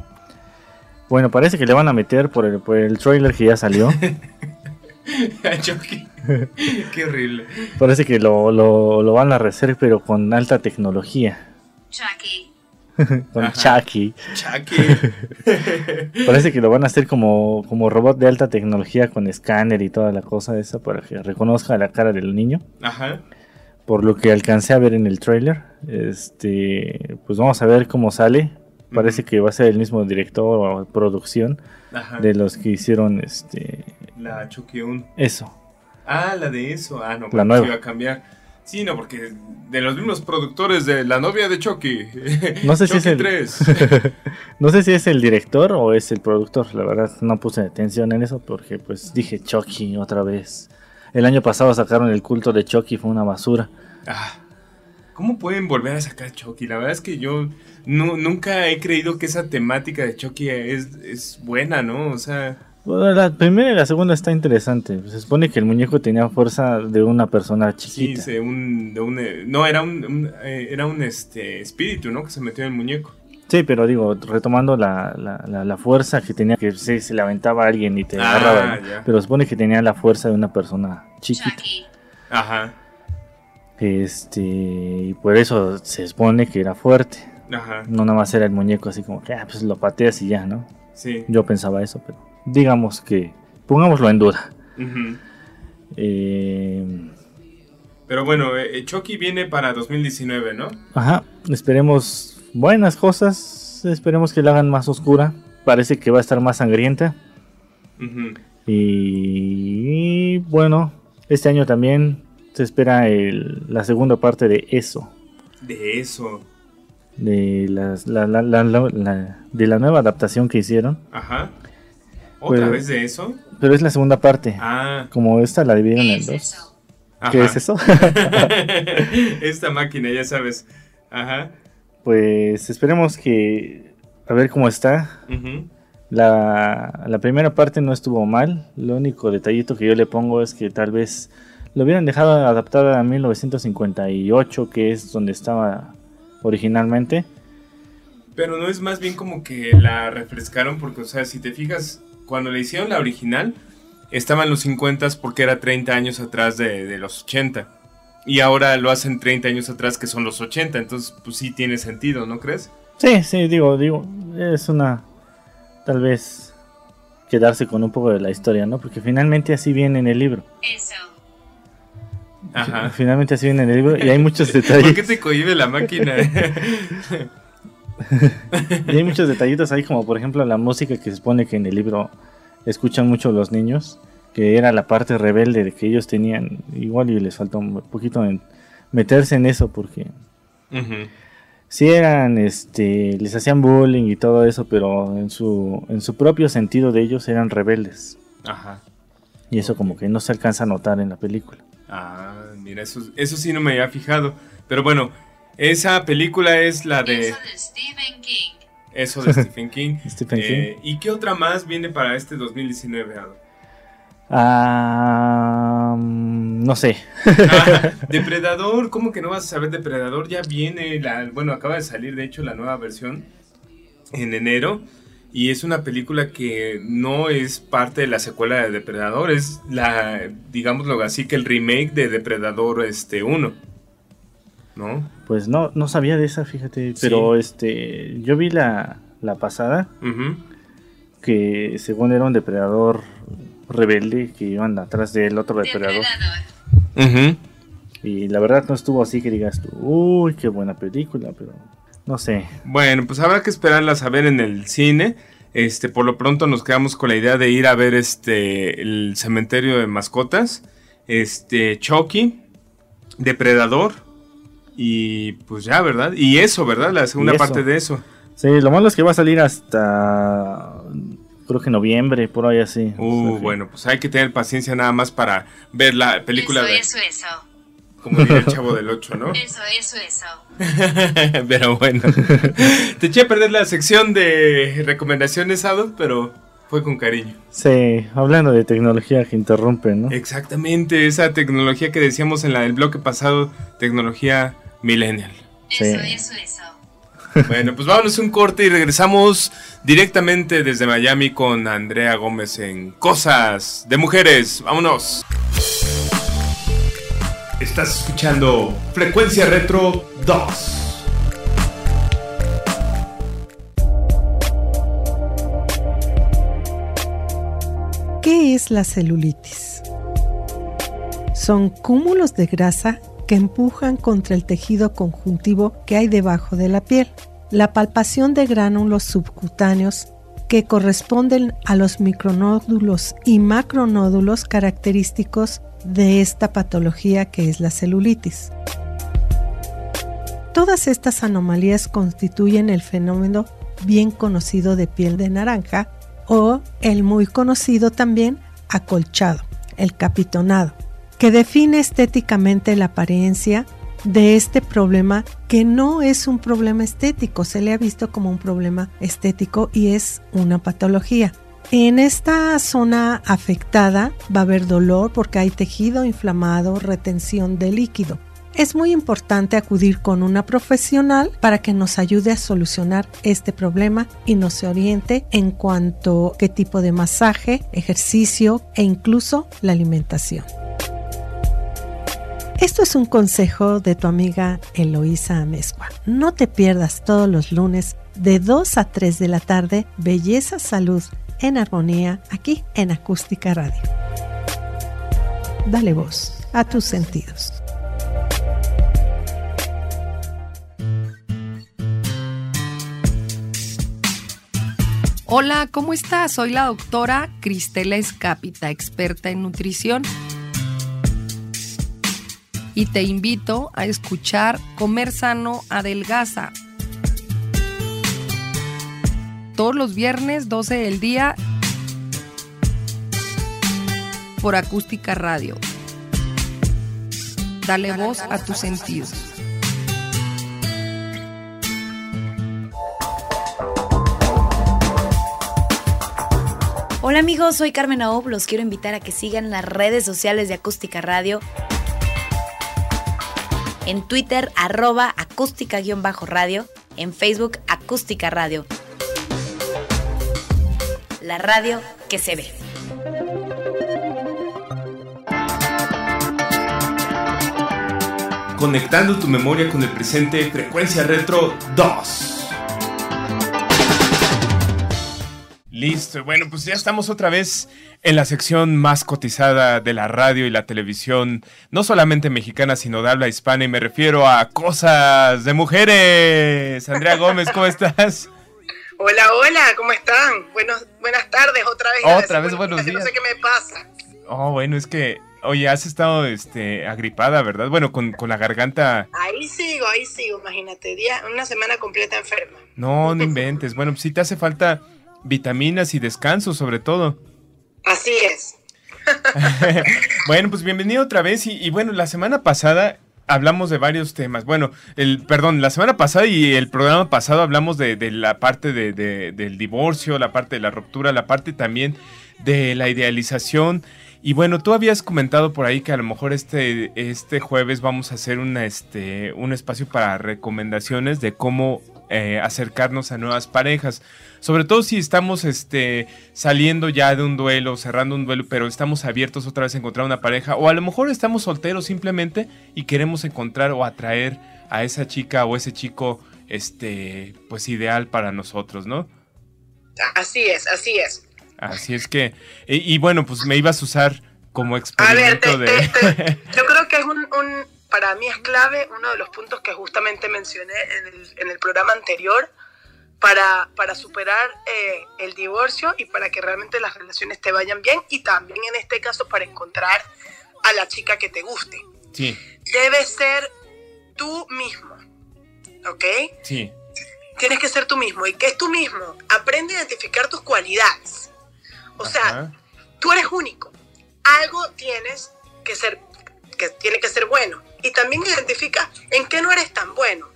Bueno, parece que le van a meter por el, por el trailer que ya salió. Qué horrible. Parece que lo, lo, van a rehacer, pero con alta tecnología. Chucky. con Chucky. Chucky. Parece que lo van a hacer como, como robot de alta tecnología con escáner y toda la cosa esa para que reconozca la cara del niño. Ajá. Por lo que alcancé a ver en el trailer. Este, pues vamos a ver cómo sale Parece que va a ser el mismo director o producción Ajá. de los que hicieron este La Chucky 1. eso. Ah, la de eso. Ah, no, La nueva. iba a cambiar. Sí, no, porque de los mismos productores de La novia de Chucky. No sé si es el 3. no sé si es el director o es el productor, la verdad no puse atención en eso porque pues dije Chucky otra vez. El año pasado sacaron el culto de Chucky, fue una basura. Ah, ¿Cómo pueden volver a sacar Chucky? La verdad es que yo nu- nunca he creído que esa temática de Chucky es, es buena, ¿no? O sea, Bueno, la primera y la segunda está interesante. Se supone que el muñeco tenía fuerza de una persona sí, chiquita. se- un, de un, no, era un, un, eh, era un este, espíritu, ¿no? Que se metió en el muñeco. Sí, pero digo, retomando la, la, la- la fuerza que tenía, que sí, se le aventaba a alguien y te Ah, agarraba. ¿no? ya. Pero supone que tenía la fuerza de una persona chiquita. Chucky. Ajá, Este, y por eso se supone que era fuerte. ajá, No nada más era el muñeco así como que, ah, pues lo pateas y ya, ¿no? sí. Yo pensaba eso, pero digamos que, pongámoslo en duda. Eh, Pero bueno, eh, Chucky viene para 2019, ¿no? ajá, esperemos buenas cosas, esperemos que la hagan más oscura. Parece que va a estar más sangrienta. Y bueno, este año también se espera el- la segunda parte de eso. De eso. De, las- la- la- de la nueva adaptación que hicieron. Ajá. ¿Otra Pues- vez de eso? Pero es la segunda parte. Ah, Como esta la dividieron ¿Qué en dos. eso? ¿Qué ajá. es eso? Esta máquina, ya sabes. Ajá. pues esperemos que... A ver cómo está. ujú. La, la primera parte no estuvo mal. Lo único detallito que yo le pongo es que tal vez lo hubieran dejado adaptada a 1958, que es donde estaba originalmente. Pero no es más bien como que la refrescaron porque, o sea, si te fijas, cuando le hicieron la original, estaban los 50 porque era 30 años atrás de, de los 80. Y ahora lo hacen 30 años atrás que son los 80. Entonces, pues sí tiene sentido, ¿no crees? Sí, sí, digo, digo, es una... Tal vez quedarse con un poco de la historia, ¿no? Porque finalmente así viene en el libro. Eso. Ajá. Finalmente así viene en el libro y hay muchos ¿Por detalles. qué te cohibe la máquina? Y hay muchos detallitos ahí, como por ejemplo la música que se supone que en el libro escuchan mucho los niños, que era la parte rebelde de que ellos tenían, igual y les faltó un poquito en meterse en eso, porque sí eran, este, les hacían bullying y todo eso, pero en su, en su propio sentido de ellos eran rebeldes. Ajá. Y eso como que no se alcanza a notar en la película. Ah, mira, eso, eso sí no me había fijado. Pero bueno, esa película es la de Eso de Stephen King. eso de Stephen King. Stephen Eh, ¿Y qué otra más viene para este 2019? Ado? Ah, no sé. Ah, Depredador, ¿cómo que no vas a saber Depredador? Ya viene, la, bueno, acaba de salir de hecho la nueva versión en enero. Y es una película que no es parte de la secuela de Depredador, es la, digámoslo así, que el remake de Depredador este 1. ¿No? Pues no, no sabía de esa, fíjate. Pero este, yo vi la, la pasada. Que según era un depredador rebelde que iban atrás del otro depredador. Y la verdad no estuvo así que digas tú, uy, qué buena película, pero no sé. Bueno, pues habrá que esperarlas a ver en el cine. Este, por lo pronto nos quedamos con la idea de ir a ver este el cementerio de mascotas, este Chucky, Depredador y pues ya, ¿verdad? Y eso, ¿verdad? La segunda parte de eso. Sí, lo malo es que va a salir hasta creo que noviembre, por ahí así. O Uh, sea bueno, pues hay que tener paciencia nada más para ver la película Eso, de, eso, eso. como diría el chavo del 8, ¿no? Eso, eso, eso. pero bueno. Te eché a perder la sección de recomendaciones, Ado, pero fue con cariño. Sí, hablando de tecnología que interrumpe, ¿no? Exactamente, esa tecnología que decíamos en la del bloque pasado, tecnología millennial. Sí. Eso, eso, eso. Bueno, pues vámonos un corte y regresamos directamente desde Miami con Andrea Gómez en Cosas de Mujeres. Vámonos. Estás escuchando Frecuencia Retro 2. ¿Qué es la celulitis? Son cúmulos de grasa que empujan contra el tejido conjuntivo que hay debajo de la piel. la palpación de gránulos subcutáneos que corresponden a los micronódulos y macronódulos característicos de esta patología que es la celulitis. Todas estas anomalías constituyen el fenómeno bien conocido de piel de naranja o el muy conocido también acolchado, el capitonado, que define estéticamente la apariencia de este problema que no es un problema estético, se le ha visto como un problema estético y es una patología. En esta zona afectada va a haber dolor porque hay tejido inflamado, retención de líquido. Es muy importante acudir con una profesional para que nos ayude a solucionar este problema y nos oriente en cuanto a qué tipo de masaje, ejercicio e incluso la alimentación. Esto es un consejo de tu amiga Eloísa Amezcua. No te pierdas todos los lunes de 2 a 3 de la tarde Belleza Salud en Armonía aquí en Acústica Radio. Dale voz a tus sentidos. Hola, ¿cómo estás? Soy la doctora Cristela Escápita, experta en nutrición y te invito a escuchar Comer Sano Adelgaza. Todos los viernes, 12 del día, por Acústica Radio. Dale voz a tus sentidos. Hola amigos, soy Carmen Aob, los quiero invitar a que sigan las redes sociales de Acústica Radio en Twitter arroba acústica-radio, en Facebook acústica radio. La radio que se ve. Conectando tu memoria con el presente, frecuencia retro 2. Listo, bueno, pues ya estamos otra vez en la sección más cotizada de la radio y la televisión, no solamente mexicana, sino de habla hispana, y me refiero a cosas de mujeres. Andrea Gómez, ¿cómo estás? Hola, hola, ¿cómo están? Buenos, buenas tardes, otra vez. Otra vez, buenos días. No sé qué me pasa. Oh, bueno, es que, oye, has estado este, agripada, ¿verdad? Bueno, con, con la garganta. Ahí sigo, ahí sigo, imagínate, día, una semana completa enferma. No, no inventes. Bueno, pues sí te hace falta vitaminas y descanso sobre todo. Así es. bueno, pues bienvenido otra vez y, bueno, la semana pasada hablamos de varios temas. Bueno, el perdón, la semana pasada y el programa pasado hablamos de, la parte de, del divorcio, la parte de la ruptura, la parte también de la idealización. Y bueno, tú habías comentado por ahí que a lo mejor este, este jueves vamos a hacer una, este, un espacio para recomendaciones de cómo eh, acercarnos a nuevas parejas. Sobre todo si estamos este, saliendo ya de un duelo, cerrando un duelo, pero estamos abiertos otra vez a encontrar una pareja. O a lo mejor estamos solteros simplemente y queremos encontrar o atraer a esa chica o ese chico este, pues ideal para nosotros, ¿no? Así es, así es. Así es que, y, bueno, pues me ibas a usar como experimento de... yo creo que es un para mí es clave uno de los puntos que justamente mencioné en el, programa anterior para, para superar eh, el divorcio y para que realmente las relaciones te vayan bien y también en este caso para encontrar a la chica que te guste. Sí. Debes ser tú mismo, ¿ok? Sí. Tienes que ser tú mismo. ¿Y qué es tú mismo? Aprende a identificar tus cualidades. O sea, tú eres único. Algo tienes que ser, que tiene que ser bueno y también identifica en qué no eres tan bueno.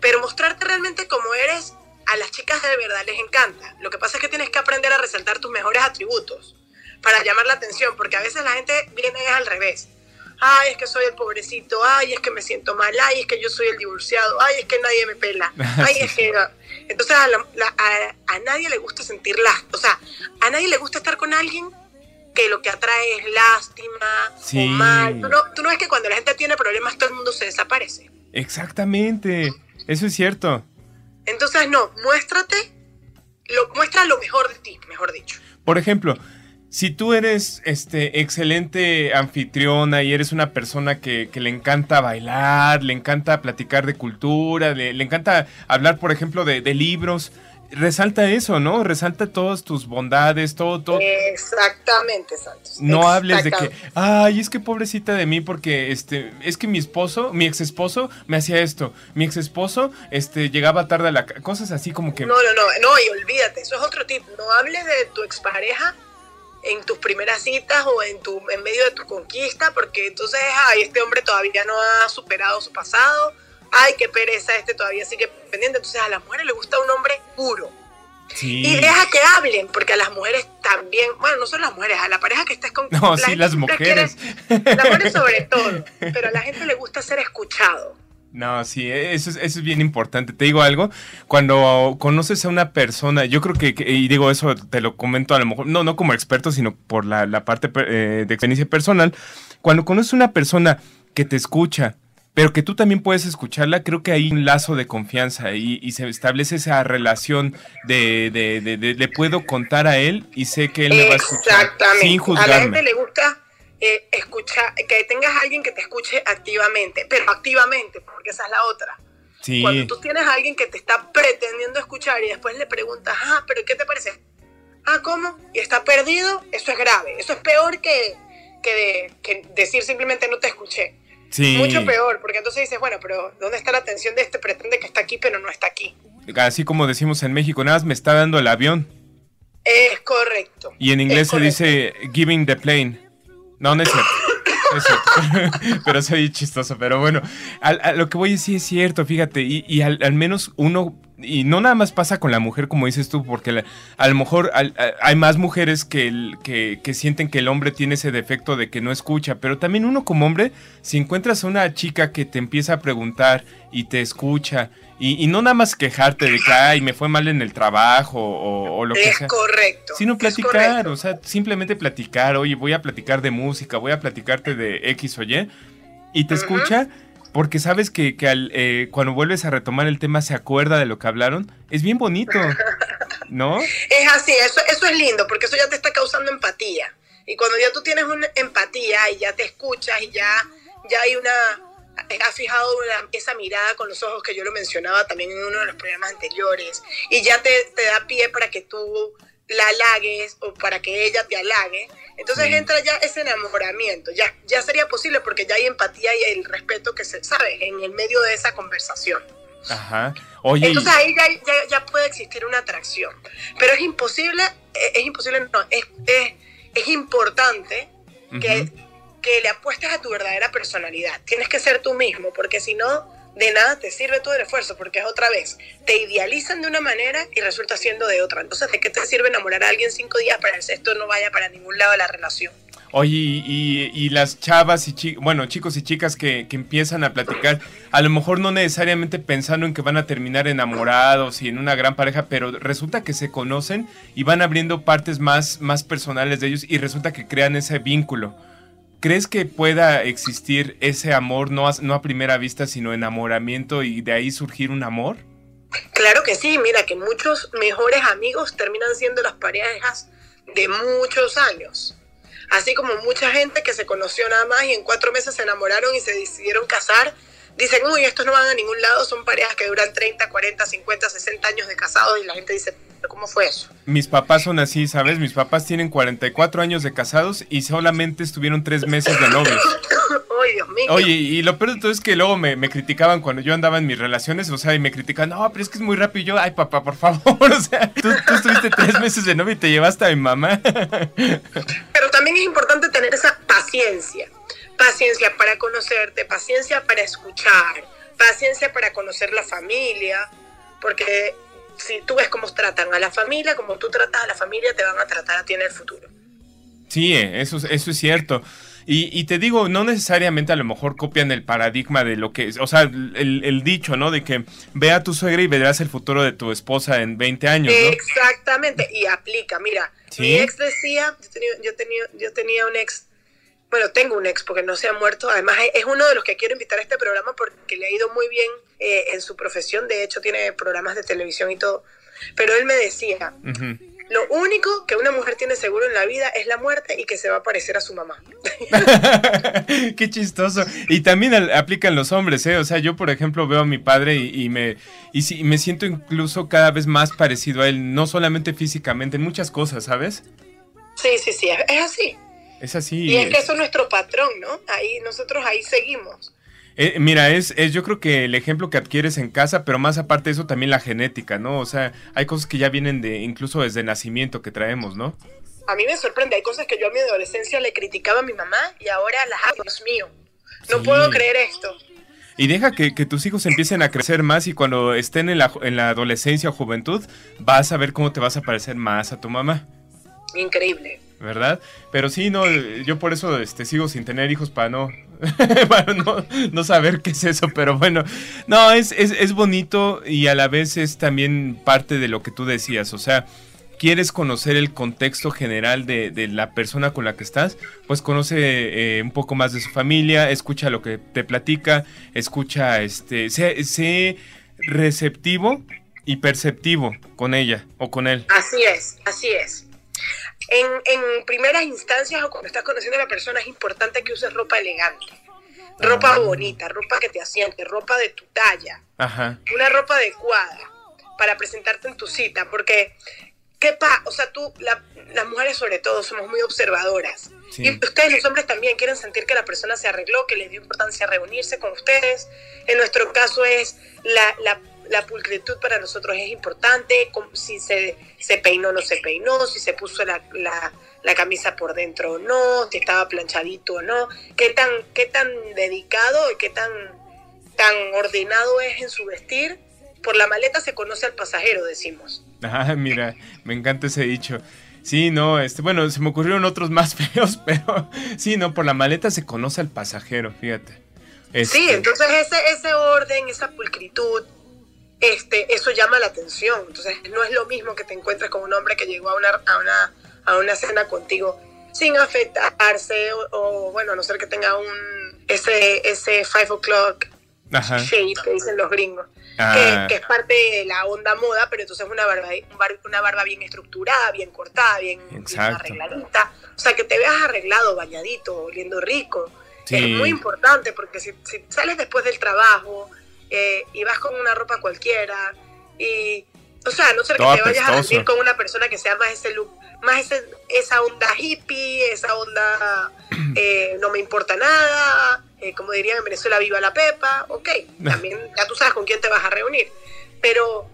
Pero mostrarte realmente como eres a las chicas de verdad les encanta. Lo que pasa es que tienes que aprender a resaltar tus mejores atributos para llamar la atención, porque a veces la gente viene al revés. Ay, es que soy el pobrecito, ay, es que me siento mal, ay, es que yo soy el divorciado, ay, es que nadie me pela, ay, es que... Entonces a, a nadie le gusta sentirla, o sea, a nadie le gusta estar con alguien que lo que atrae es lástima o mal. ¿Tú no, ¿Tú no ves que cuando la gente tiene problemas todo el mundo se desaparece? Exactamente, eso es cierto. Entonces, no, muéstrate, lo, muestra lo mejor de ti, mejor dicho. Por ejemplo, si tú eres este excelente anfitriona y eres una persona que, le encanta bailar, le encanta platicar de cultura, le, encanta hablar, por ejemplo, de, libros, resalta eso, ¿no? Resalta todas tus bondades, todo, todo. Exactamente, Santos. No hables de que, ay, es que pobrecita de mí porque este, es que mi esposo, mi ex esposo me hacía esto, mi ex esposo este llegaba tarde a la cosas así como que No, no, no, no, y olvídate, eso es otro tipo, no hables de tu expareja en tus primeras citas o en, tu, en medio de tu conquista, porque entonces, ay, este hombre todavía no ha superado su pasado, ay, qué pereza, este todavía sigue pendiente. Entonces a las mujeres les gusta un hombre puro. Y deja que hablen, porque a las mujeres también, bueno, no son las mujeres, a la pareja que estés con... No, sí, las mujeres. las mujeres sobre todo, pero a la gente le gusta ser escuchado. No, sí, eso es, eso es bien importante. Te digo algo, cuando conoces a una persona, yo creo que, y digo eso, te lo comento a lo mejor, no, no como experto, sino por la, parte eh, de experiencia personal, cuando conoces a una persona que te escucha, pero que tú también puedes escucharla, creo que hay un lazo de confianza y, se establece esa relación de, de, de, le puedo contar a él y sé que él me va a escuchar Exactamente. sin juzgarme. A la gente le gusta eh, escuchar, que tengas a alguien que te escuche activamente, pero activamente, porque esa es la otra. Cuando tú tienes a alguien que te está pretendiendo escuchar y después le preguntas, ah, pero ¿qué te parece? Ah, ¿cómo? Y está perdido, eso es grave. Eso es peor que, que, decir simplemente no te escuché. Mucho peor, porque entonces dices, bueno, pero ¿dónde está la atención de este? Pretende que está aquí, pero no está aquí. Así como decimos en México, nada más me está dando el avión. Es correcto. Y en inglés se dice giving the plane. No, no es cierto. pero soy chistoso, pero bueno, a, lo que voy a decir es cierto, fíjate, y, al, menos uno, y no nada más pasa con la mujer como dices tú, porque a lo mejor hay más mujeres que, que, que, sienten que el hombre tiene ese defecto de que no escucha, pero también uno como hombre, si encuentras a una chica que te empieza a preguntar y te escucha y, no nada más quejarte de que, ay, me fue mal en el trabajo o, lo que sea. Es correcto. Sino platicar, o sea, simplemente platicar, oye, voy a platicar de música, voy a platicarte de X o Y, y te escucha porque sabes que, eh, cuando vuelves a retomar el tema se acuerda de lo que hablaron. Es bien bonito, ¿no? Es así, eso, eso es lindo, porque eso ya te está causando empatía. Y cuando ya tú tienes una empatía y ya te escuchas y ya, ya hay una ha fijado esa mirada con los ojos que yo lo mencionaba también en uno de los programas anteriores y ya te, te da pie para que tú la halagues o para que ella te halague. Entonces entra ya ese enamoramiento, ya, ya sería posible porque ya hay empatía y el respeto que se sabe en el medio de esa conversación. Ajá. Oye, Entonces ahí ya, ya, puede existir una atracción. Pero es imposible, eh, es, imposible, no, es, es, es importante que que le apuestes a tu verdadera personalidad. Tienes que ser tú mismo, porque si no, de nada te sirve todo el esfuerzo, porque es otra vez, te idealizan de una manera y resulta siendo de otra. Entonces, ¿de qué te sirve enamorar a alguien cinco días para el sexto no vaya para ningún lado la relación? Oye, y, las chavas y bueno, chicos y chicas que, que, empiezan a platicar, a lo mejor no necesariamente pensando en que van a terminar enamorados y en una gran pareja, pero resulta que se conocen y van abriendo partes más, más personales de ellos y resulta que crean ese vínculo. ¿Crees que pueda existir ese amor, no a, no a primera vista, sino enamoramiento y de ahí surgir un amor? Claro que sí, mira que muchos mejores amigos terminan siendo las parejas de muchos años. Así como mucha gente que se conoció nada más y en cuatro meses se enamoraron y se decidieron casar, dicen, uy, estos no van a ningún lado, son parejas que duran 30, 40, 50, 60 años de casados y la gente dice, ¿cómo fue eso? Mis papás son así, ¿sabes? Mis papás tienen 44 años de casados y solamente estuvieron tres meses de novios. Ay, Dios mío. Oye, y lo peor de todo es que luego me, criticaban cuando yo andaba en mis relaciones, o sea, y me critican, no, pero es que es muy rápido. Y yo, ay, papá, por favor, o sea, tú, tú estuviste tres meses de novio y te llevaste a mi mamá. pero también es importante tener esa paciencia. Paciencia para conocerte, paciencia para escuchar, paciencia para conocer la familia, porque si tú ves cómo tratan a la familia, como tú tratas a la familia, te van a tratar a ti en el futuro. Sí, eso, eso es cierto. Y, te digo, no necesariamente a lo mejor copian el paradigma de lo que es, o sea, el, dicho, ¿no? De que ve a tu suegra y verás el futuro de tu esposa en 20 años, ¿no? Exactamente, y aplica. Mira, mi ex decía, yo tenía, yo tenía, yo tenía un ex bueno, tengo un ex porque no se ha muerto. Además, es uno de los que quiero invitar a este programa porque le ha ido muy bien eh, en su profesión. De hecho, tiene programas de televisión y todo. Pero él me decía Lo único que una mujer tiene seguro en la vida es la muerte y que se va a parecer a su mamá. Qué chistoso. Y también aplican los hombres, ¿eh? O sea, yo, por ejemplo, veo a mi padre y, me, y, me siento incluso cada vez más parecido a él, no solamente físicamente, en muchas cosas, ¿sabes? Sí, sí, sí, es así. Es así. Y es, que eso es nuestro patrón, ¿no? Ahí, nosotros ahí seguimos. Eh, mira, es, es, yo creo que el ejemplo que adquieres en casa, pero más aparte de eso también la genética, ¿no? O sea, hay cosas que ya vienen de, incluso desde nacimiento que traemos, ¿no? A mí me sorprende, hay cosas que yo a mi adolescencia le criticaba a mi mamá y ahora las hago, Dios mío. No puedo creer esto. Y deja que, tus hijos empiecen a crecer más y cuando estén en la, en la adolescencia o juventud, vas a ver cómo te vas a parecer más a tu mamá. Increíble. ¿Verdad? Pero sí, no, yo por eso este, sigo sin tener hijos para no, no, saber qué es eso, pero bueno, no, es, es, bonito y a la vez es también parte de lo que tú decías, o sea, quieres conocer el contexto general de, la persona con la que estás, pues conoce eh, un poco más de su familia, escucha lo que te platica, escucha, este, sé receptivo y perceptivo con ella o con él. Así es, así es. En, en, primeras instancias o cuando estás conociendo a la persona es importante que uses ropa elegante, ropa bonita, ropa que te asiente, ropa de tu talla, una ropa adecuada para presentarte en tu cita, porque ¿qué pa? O sea, tú, las mujeres sobre todo, somos muy observadoras. Y ustedes, los hombres, también quieren sentir que la persona se arregló, que le dio importancia reunirse con ustedes. En nuestro caso es la, la la pulcritud para nosotros es importante, si se, se peinó o no se peinó, si se puso la, camisa por dentro o no, si estaba planchadito o no, qué tan, qué tan dedicado y qué tan, tan ordenado es en su vestir. Por la maleta se conoce al pasajero, decimos. Ah, mira, me encanta ese dicho. Sí, no, este, bueno, se me ocurrieron otros más feos, pero sí, no, por la maleta se conoce al pasajero, fíjate. Sí, este entonces ese, ese orden, esa pulcritud, este, eso llama la atención. Entonces, no es lo mismo que te encuentres con un hombre que llegó a una, a una, a una cena contigo sin afectarse o, bueno, a no ser que tenga un ese ese five o'clock shade que dicen los gringos, ah. que, es parte de la onda moda, pero entonces una barba, una barba bien estructurada, bien cortada, bien, arregladita. O sea, que te veas arreglado, bañadito, oliendo rico. Es muy importante porque si, si sales después del trabajo, eh, y vas con una ropa cualquiera y, o sea, no ser que te vayas a reunir con una persona que sea más ese look, más esa onda hippie, esa onda eh, no me importa nada, eh, como dirían en Venezuela, viva la pepa, ok, también ya tú sabes con quién te vas a reunir, pero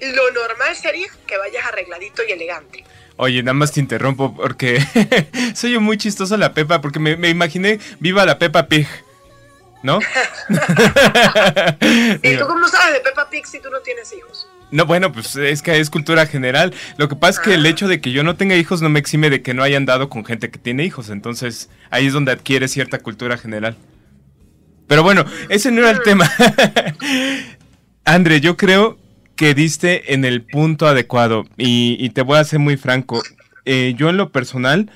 lo normal sería que vayas arregladito y elegante. Oye, nada más te interrumpo porque soy muy chistoso la Pepa, porque me, me imaginé viva la Pepa Pig. ¿No? ¿Y tú cómo sabes de Peppa Pig si tú no tienes hijos? No, bueno, pues es que es cultura general. Lo que pasa es que el ah. hecho de que yo no tenga hijos no me exime de que no haya andado con gente que tiene hijos. Entonces ahí es donde adquiere cierta cultura general. Pero bueno, ese no era el mm. tema. André, yo creo que diste en el punto adecuado. Y, te voy a ser muy franco. Eh, yo en lo personal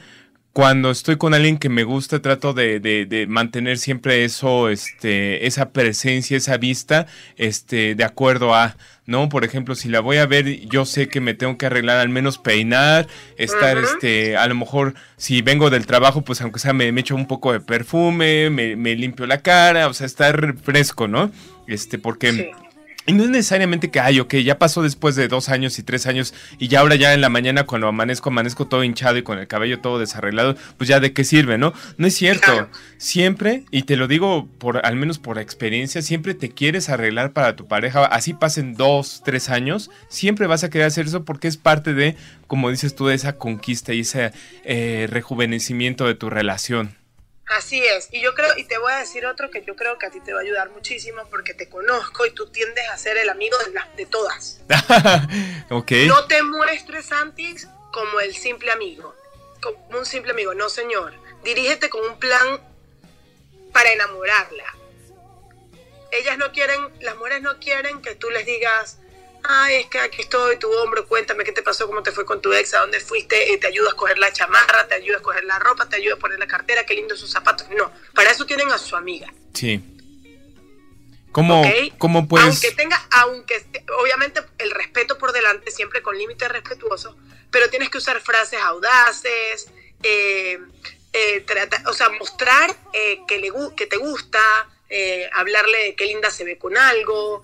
cuando estoy con alguien que me gusta, trato de, de, mantener siempre eso, este, esa presencia, esa vista, este, de acuerdo a, ¿no? Por ejemplo, si la voy a ver, yo sé que me tengo que arreglar, al menos peinar, estar, este, a lo mejor, si vengo del trabajo, pues aunque sea, me, me echo un poco de perfume, me, me, limpio la cara, o sea, estar fresco, ¿no? Este, porque... Y no es necesariamente que, ay, ok, ya pasó después de dos años y tres años y ya ahora ya en la mañana cuando amanezco, amanezco todo hinchado y con el cabello todo desarreglado, pues ya de qué sirve, ¿no? No es cierto. Siempre, y te lo digo por al menos por experiencia, siempre te quieres arreglar para tu pareja, así pasen dos, tres años, siempre vas a querer hacer eso porque es parte de, como dices tú, de esa conquista y ese eh, rejuvenecimiento de tu relación. Así es, y yo creo, y te voy a decir otro que yo creo que a ti te va a ayudar muchísimo porque te conozco y tú tiendes a ser el amigo de, de todas. okay. No te muestres antes como el simple amigo, como un simple amigo, no señor. Dirígete con un plan para enamorarla. Ellas no quieren, las mujeres no quieren que tú les digas, ay, es que aquí estoy, tu hombro, cuéntame qué te pasó, cómo te fue con tu ex, a dónde fuiste, te ayudo a escoger la chamarra, te ayudo a escoger la ropa, te ayudo a poner la cartera, qué lindo sus zapatos. No, para eso tienen a su amiga. Sí. ¿Cómo, ¿cómo puedes...? Aunque tenga, aunque obviamente el respeto por delante, siempre con límites respetuosos, pero tienes que usar frases audaces, eh, eh, o sea, mostrar eh, que, le, que te gusta, hablarle de qué linda se ve con algo.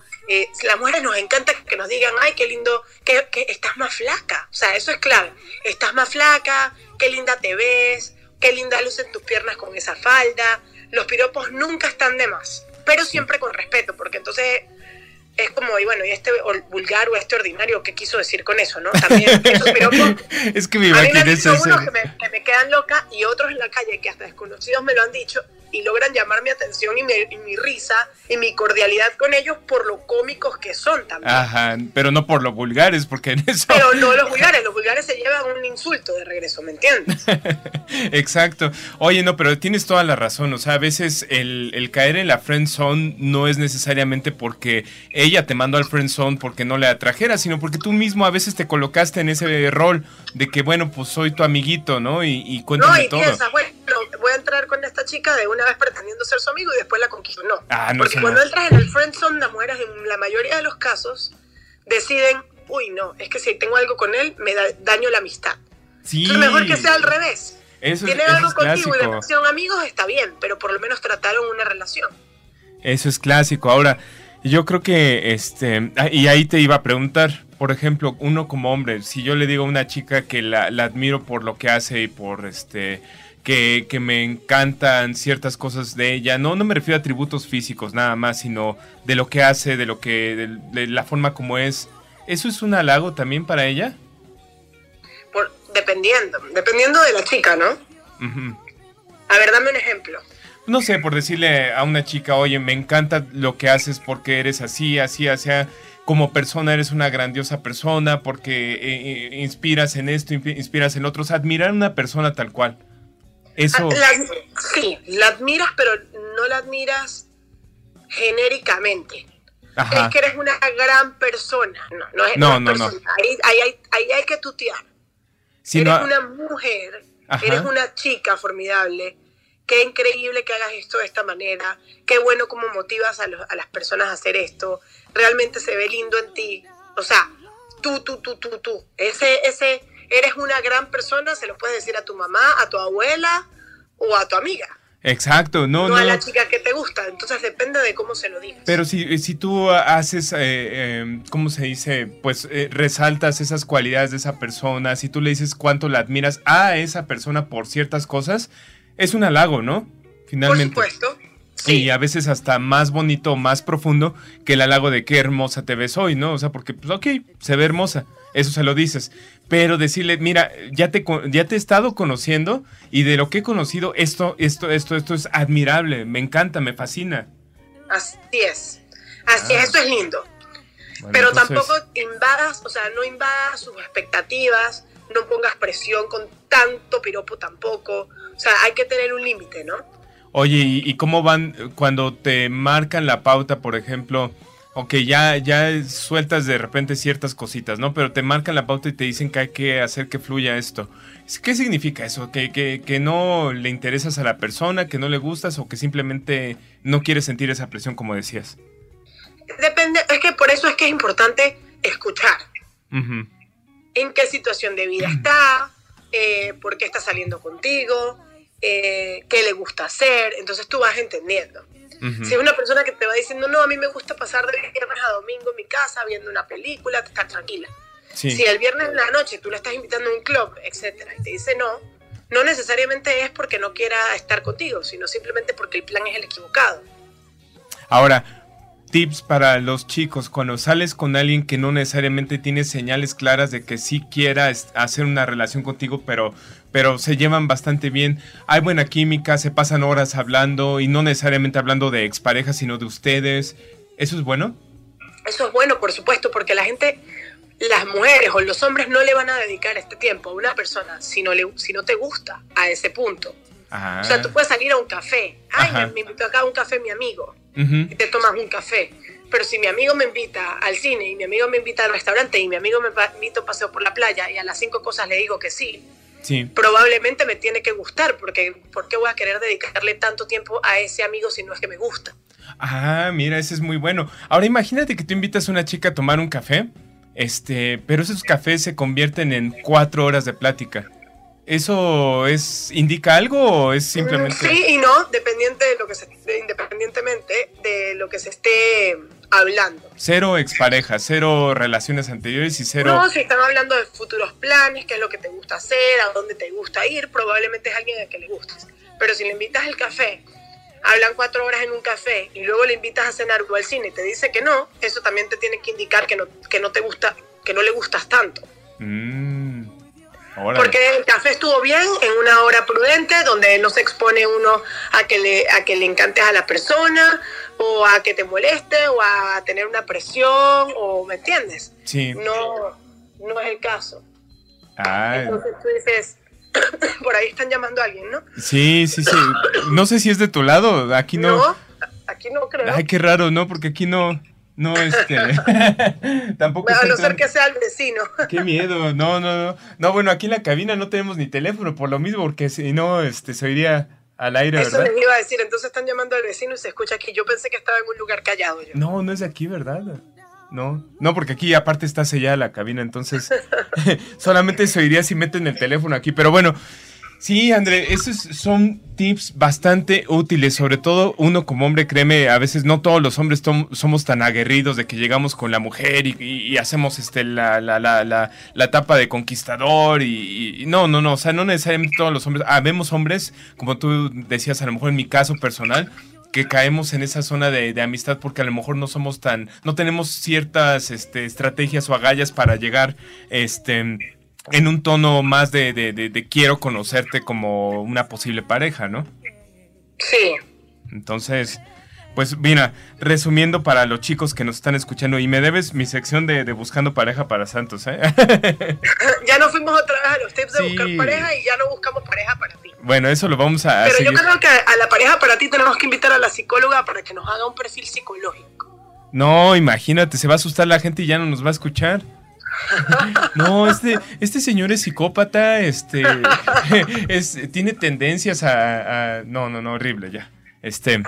las mujeres nos encanta que nos digan, ay, qué lindo, que, que estás más flaca. O sea, eso es clave. Estás más flaca, qué linda te ves, qué linda lucen tus piernas con esa falda. Los piropos nunca están de más, pero siempre con respeto, porque entonces es como, y bueno, y este vulgar o este ordinario, ¿qué quiso decir con eso, no? También esos piropos. es que me imaginé eso. unos que me, que me quedan loca y otros en la calle que hasta desconocidos me lo han dicho y logran llamar mi atención y mi, risa y mi cordialidad con ellos por lo cómicos que son también. Ajá, pero no por lo vulgares, porque en eso... Pero no los vulgares, los vulgares se llevan un insulto de regreso, ¿me entiendes? Exacto. Oye, no, pero tienes toda la razón, o sea, a veces el, el caer en la friend zone no es necesariamente porque ella te mandó al friend zone porque no le atrajera, sino porque tú mismo a veces te colocaste en ese rol de que, bueno, pues soy tu amiguito, ¿no? Y, y cuéntame no, y todo. Piensas, bueno, voy a entrar con esta chica de una vez pretendiendo ser su amigo y después la conquisto. No. Ah, Porque cuando entras en el friendzone, las mujeres en la mayoría de los casos deciden, uy, no, es que si tengo algo con él, me da, daño la amistad. Sí. Es mejor que sea al revés. Eso, Tienen algo contigo y son amigos, está bien, pero por lo menos trataron una relación. Eso es clásico. Ahora, yo creo que, este, ah, y ahí te iba a preguntar, por ejemplo, uno como hombre, si yo le digo a una chica que la, la admiro por lo que hace y por, este, que, me encantan ciertas cosas de ella. No, no me refiero a atributos físicos nada más, sino de lo que hace, de lo que, de, la forma como es. ¿Eso es un halago también para ella? Por, dependiendo, dependiendo de la chica, ¿no? A ver, dame un ejemplo. No sé, por decirle a una chica, oye, me encanta lo que haces porque eres así, así, así como persona eres una grandiosa persona, porque eh, eh, inspiras en esto, inspiras en otros. Admirar a una persona tal cual. Eso. Ah, sí, la admiras, pero no la admiras genéricamente. Es que eres una gran persona. No, no, es no, no, no. Ahí, ahí, ahí, hay que tutear. eres una mujer, eres una chica formidable. Qué increíble que hagas esto de esta manera. Qué bueno como motivas a, a las personas a hacer esto. Realmente se ve lindo en ti. O sea, tú, tú, tú, tú, tú. Ese, ese, eres una gran persona, se lo puedes decir a tu mamá, a tu abuela o a tu amiga. Exacto, no, no. a la chica que te gusta, entonces depende de cómo se lo digas. Pero si, si tú haces, eh, em, ¿cómo se dice? Pues eh, resaltas esas cualidades de esa persona, si tú le dices cuánto la admiras a esa persona por ciertas cosas, es un halago, ¿no? Finalmente. Por supuesto. Y a veces hasta más bonito, más profundo que el halago de qué hermosa te ves hoy, ¿no? O sea, porque, pues, ok, se ve hermosa, eso se lo dices pero decirle, mira, ya te, ya te he estado conociendo y de lo que he conocido, esto, esto, esto, esto es admirable, me encanta, me fascina. Así es, así es, ah. esto es lindo. pero tampoco invadas, o sea, no invadas sus expectativas, no pongas presión con tanto piropo tampoco, o sea, hay que tener un límite, ¿no? Oye, ¿y cómo van cuando te marcan la pauta, por ejemplo? Ok, ya, ya sueltas de repente ciertas cositas, ¿no? Pero te marcan la pauta y te dicen que hay que hacer que fluya esto. ¿Qué significa eso? ¿Que, que, no le interesas a la persona, que no le gustas o que simplemente no quieres sentir esa presión como decías? Depende, es que por eso es que es importante escuchar. En qué situación de vida está, eh, por qué está saliendo contigo, eh, qué le gusta hacer, entonces tú vas entendiendo. Si es una persona que te va diciendo, no, a mí me gusta pasar de viernes a domingo en mi casa viendo una película, está tranquila. Si el viernes en la noche tú la estás invitando a un club, etcétera, y te dice no, no necesariamente es porque no quiera estar contigo, sino simplemente porque el plan es el equivocado. Ahora, tips para los chicos cuando sales con alguien que no necesariamente tiene señales claras de que sí quiera hacer una relación contigo, pero, pero se llevan bastante bien, hay buena química, se pasan horas hablando y no necesariamente hablando de exparejas, sino de ustedes. ¿Eso es bueno? Eso es bueno, por supuesto, porque la gente, las mujeres o los hombres no le van a dedicar este tiempo a una persona si no, le, si no te gusta a ese punto. O sea, tú puedes salir a un café. Ay, me, invitó acá a un café mi amigo y te tomas un café. Pero si mi amigo me invita al cine y mi amigo me invita al restaurante y mi amigo me invita a paseo por la playa y a las cinco cosas le digo que sí, probablemente me tiene que gustar porque ¿por qué voy a querer dedicarle tanto tiempo a ese amigo si no es que me gusta? Ah, mira, ese es muy bueno. Ahora imagínate que tú invitas a una chica a tomar un café, este, pero esos cafés se convierten en cuatro horas de plática. ¿Eso es indica algo o es simplemente.? Sí y no, dependiente de lo que se, independientemente de lo que se esté hablando. Cero exparejas, cero relaciones anteriores y cero. No, si están hablando de futuros planes, qué es lo que te gusta hacer, a dónde te gusta ir, probablemente es alguien a que le gustes. Pero si le invitas al café, hablan cuatro horas en un café y luego le invitas a cenar o al cine y te dice que no, eso también te tiene que indicar que no, que no te gusta, que no le gustas tanto. Mm. Porque el café estuvo bien en una hora prudente, donde no se expone uno a que le, a que le encantes a la persona, o a que te moleste, o a tener una presión, o ¿me entiendes? Sí. No, no es el caso. Ay. Entonces tú dices, por ahí están llamando a alguien, ¿no? Sí, sí, sí. No sé si es de tu lado, aquí no. No, aquí no creo. Ay, qué raro, ¿no? Porque aquí no. No, este. tampoco. A no ser que sea el vecino. Qué miedo. No, no, no. No, bueno, aquí en la cabina no tenemos ni teléfono por lo mismo, porque si no, este, se iría al aire, Eso ¿verdad? les iba a decir. Entonces están llamando al vecino y se escucha aquí. Yo pensé que estaba en un lugar callado. Yo. No, no es aquí, ¿verdad? No, no, porque aquí aparte está sellada la cabina, entonces solamente se oiría si meten el teléfono aquí. Pero bueno, Sí, André, esos son tips bastante útiles, sobre todo uno como hombre, créeme, a veces no todos los hombres somos tan aguerridos de que llegamos con la mujer y, hacemos este la, la, la, la, etapa de conquistador y, no, no, no, o sea, no necesariamente todos los hombres, habemos hombres, como tú decías, a lo mejor en mi caso personal, que caemos en esa zona de, de, amistad porque a lo mejor no somos tan, no tenemos ciertas este, estrategias o agallas para llegar, este en un tono más de, de, quiero conocerte como una posible pareja, ¿no? Sí. Entonces, pues mira, resumiendo para los chicos que nos están escuchando, y me debes mi sección de, Buscando Pareja para Santos, ¿eh? ya no fuimos otra vez a los tips de buscar pareja y ya no buscamos pareja para ti. Bueno, eso lo vamos a Pero yo creo que a la pareja para ti tenemos que invitar a la psicóloga para que nos haga un perfil psicológico. No, imagínate, se va a asustar la gente y ya no nos va a escuchar. No, este, este señor es psicópata, este, tiene tendencias a, No, no, no, horrible ya. Este...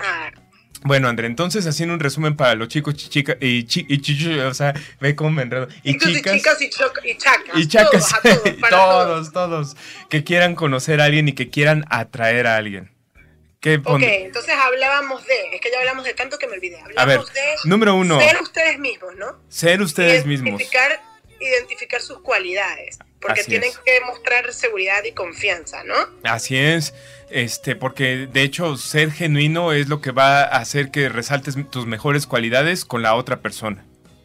Bueno, André, entonces haciendo un resumen para los chicos y, chi, o sea, ve cómo me enredo. Y chicas, y, chicas y, chacas. Y chacas. Todos, todos, Que quieran conocer a alguien y que quieran atraer a alguien. ¿Qué ok, entonces hablábamos de, es que ya hablamos de tanto que me olvidé. Hablamos de número uno. Ser ustedes mismos, ¿no? Ser ustedes mismos identificar sus cualidades, porque tienen que mostrar seguridad y confianza, ¿no? Así es, este, porque de hecho ser genuino es lo que va a hacer que resaltes tus mejores cualidades con la otra persona.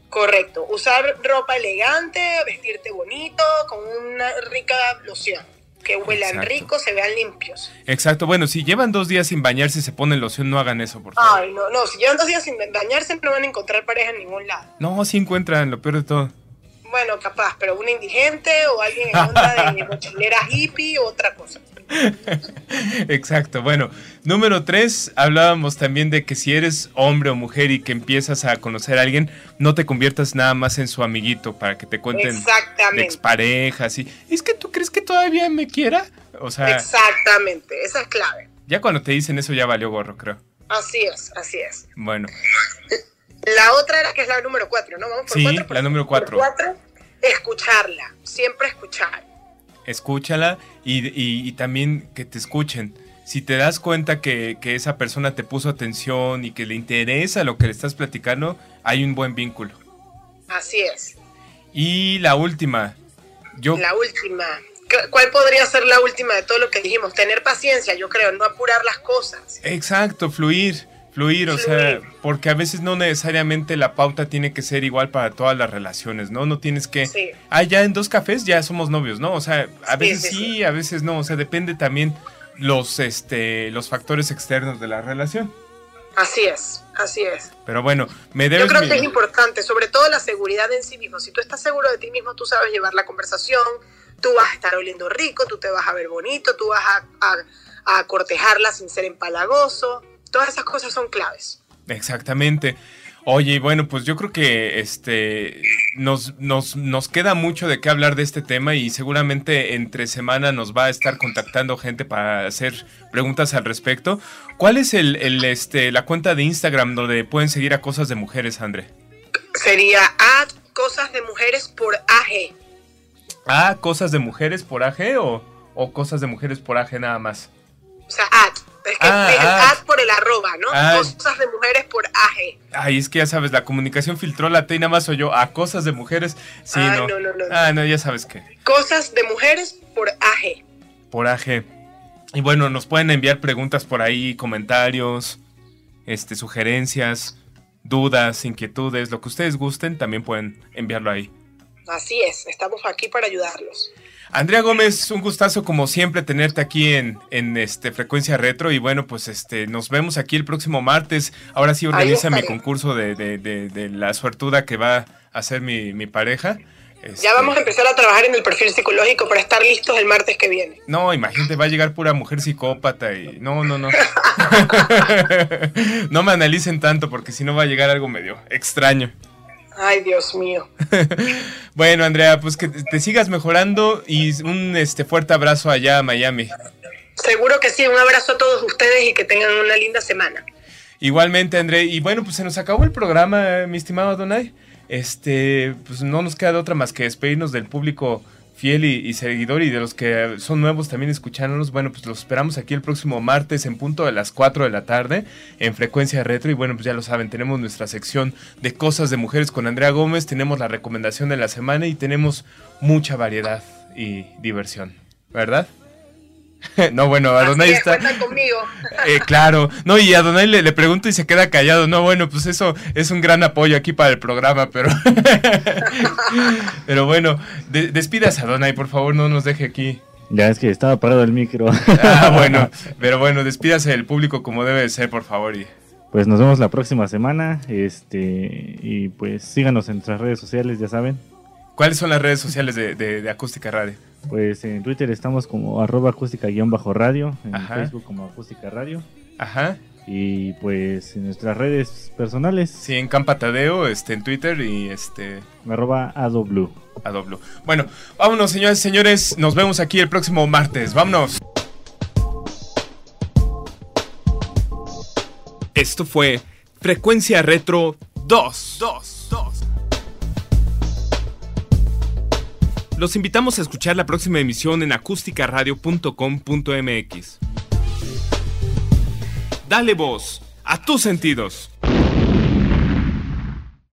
Correcto, usar ropa elegante, vestirte bonito, con una rica loción. Que huelan rico, se vean limpios. Exacto, bueno, si llevan dos días sin bañarse y se ponen loción, no hagan eso, por favor. Ay, no, no, si llevan dos días sin bañarse no van a encontrar pareja en ningún lado. No, sí encuentran, lo peor de todo bueno, capaz, pero una indigente o alguien en onda de mochilera hippie o otra cosa. Exacto, bueno, número tres, hablábamos también de que si eres hombre o mujer y que empiezas a conocer a alguien, no te conviertas nada más en su amiguito para que te cuenten de exparejas y es que tú crees que todavía me quiera, o sea, Exactamente, esa es clave. Ya cuando te dicen eso ya valió gorro, creo. Así es, así es. Bueno. La otra era que es la número cuatro, ¿no? Vamos por sí, la número cuatro. cuatro. Escucharla, siempre escuchar. Escúchala y, también que te escuchen. Si te das cuenta que, esa persona te puso atención y que le interesa lo que le estás platicando, hay un buen vínculo. Así es. Y la última. Yo... La última. ¿Cuál podría ser la última de todo lo que dijimos? Tener paciencia, yo creo, no apurar las cosas. Exacto, fluir fluir, o sea, porque a veces no necesariamente la pauta tiene que ser igual para todas las relaciones, ¿no? No tienes que, sí. ah, ya en dos cafés ya somos novios, ¿no? O sea, a veces sí, a veces no, o sea, depende también los, este, los factores externos de la relación. Así es, así es. Pero bueno, me debes... Yo creo que es importante, sobre todo la seguridad en sí mismo. Si tú estás seguro de ti mismo, tú sabes llevar la conversación, tú vas a estar oliendo rico, tú te vas a ver bonito, tú vas a, a cortejarla sin ser empalagoso todas esas cosas son claves. Exactamente. Oye, bueno, pues yo creo que este nos, nos, nos queda mucho de qué hablar de este tema y seguramente entre semana nos va a estar contactando gente para hacer preguntas al respecto. ¿Cuál es el, el este, la cuenta de Instagram donde pueden seguir a Cosas de Mujeres, André? Sería a Cosas de Mujeres por AG. Ah, Cosas de Mujeres por AG o, o Cosas de Mujeres por AG nada más. O sea, ad. Es que Ah, ah. ad por el arroba, ¿no? Ah. Cosas de mujeres por AG. Ay, es que ya sabes, la comunicación filtró la T y nada más soy yo a Cosas de Mujeres. Sí, no. no, no, no. Ah, no, ya sabes que. Cosas de mujeres por AG. por AG. Y bueno, nos pueden enviar preguntas por ahí, comentarios, este, sugerencias, dudas, inquietudes, lo que ustedes gusten, también pueden enviarlo ahí. Así es, estamos aquí para ayudarlos. Andrea Gómez, un gustazo como siempre tenerte aquí en, en este Frecuencia Retro y bueno, pues este nos vemos aquí el próximo martes. Ahora sí organiza mi concurso de, de- de- de la suertuda que va a ser mi, mi pareja. Este, Ya vamos a empezar a trabajar en el perfil psicológico para estar listos el martes que viene. No, imagínate, va a llegar pura mujer psicópata y... No, no, no. no me analicen tanto porque si no va a llegar algo medio extraño. Ay, Dios mío. Bueno, Andrea, pues que te sigas mejorando y un este fuerte abrazo allá a Miami. Seguro que sí, un abrazo a todos ustedes y que tengan una linda semana. Igualmente, André. Y bueno, pues se nos acabó el programa, eh, mi estimado Adonai. Este, pues no nos queda de otra más que despedirnos del público fiel y, seguidor y de los que son nuevos también escuchándonos. Bueno, pues los esperamos aquí el próximo martes en punto de las 4 de la tarde en frecuencia retro. Y bueno, pues ya lo saben, tenemos nuestra sección de cosas de mujeres con Andrea Gómez, tenemos la recomendación de la semana y tenemos mucha variedad y diversión, ¿verdad? no, bueno, Adonai Así es, está... cuentan conmigo. Eh, claro, no, y a Donay le, le pregunto y se queda callado. No, bueno, pues eso es un gran apoyo aquí para el programa, pero. pero bueno, de- despídase a Donay, por favor, no nos deje aquí. Ya es que estaba parado el micro. Ah, bueno, pero bueno, despídase del público como debe de ser, por favor. Y... Pues nos vemos la próxima semana. Este, y pues síganos en nuestras redes sociales, ya saben. ¿Cuáles son las redes sociales de, de- de Acústica Radio? Pues en Twitter estamos como arroba acústica-radio, en Ajá. Facebook como acústica radio. Ajá. Y pues en nuestras redes personales. Sí, en Campa Tadeo, este, en Twitter y este. Arroba adoblu. Adoblu. Bueno, vámonos, señores y señores. Nos vemos aquí el próximo martes. Vámonos. Esto fue Frecuencia Retro 2. 2, 2. Los invitamos a escuchar la próxima emisión en acústicaradio.com.mx. Dale voz a tus sentidos.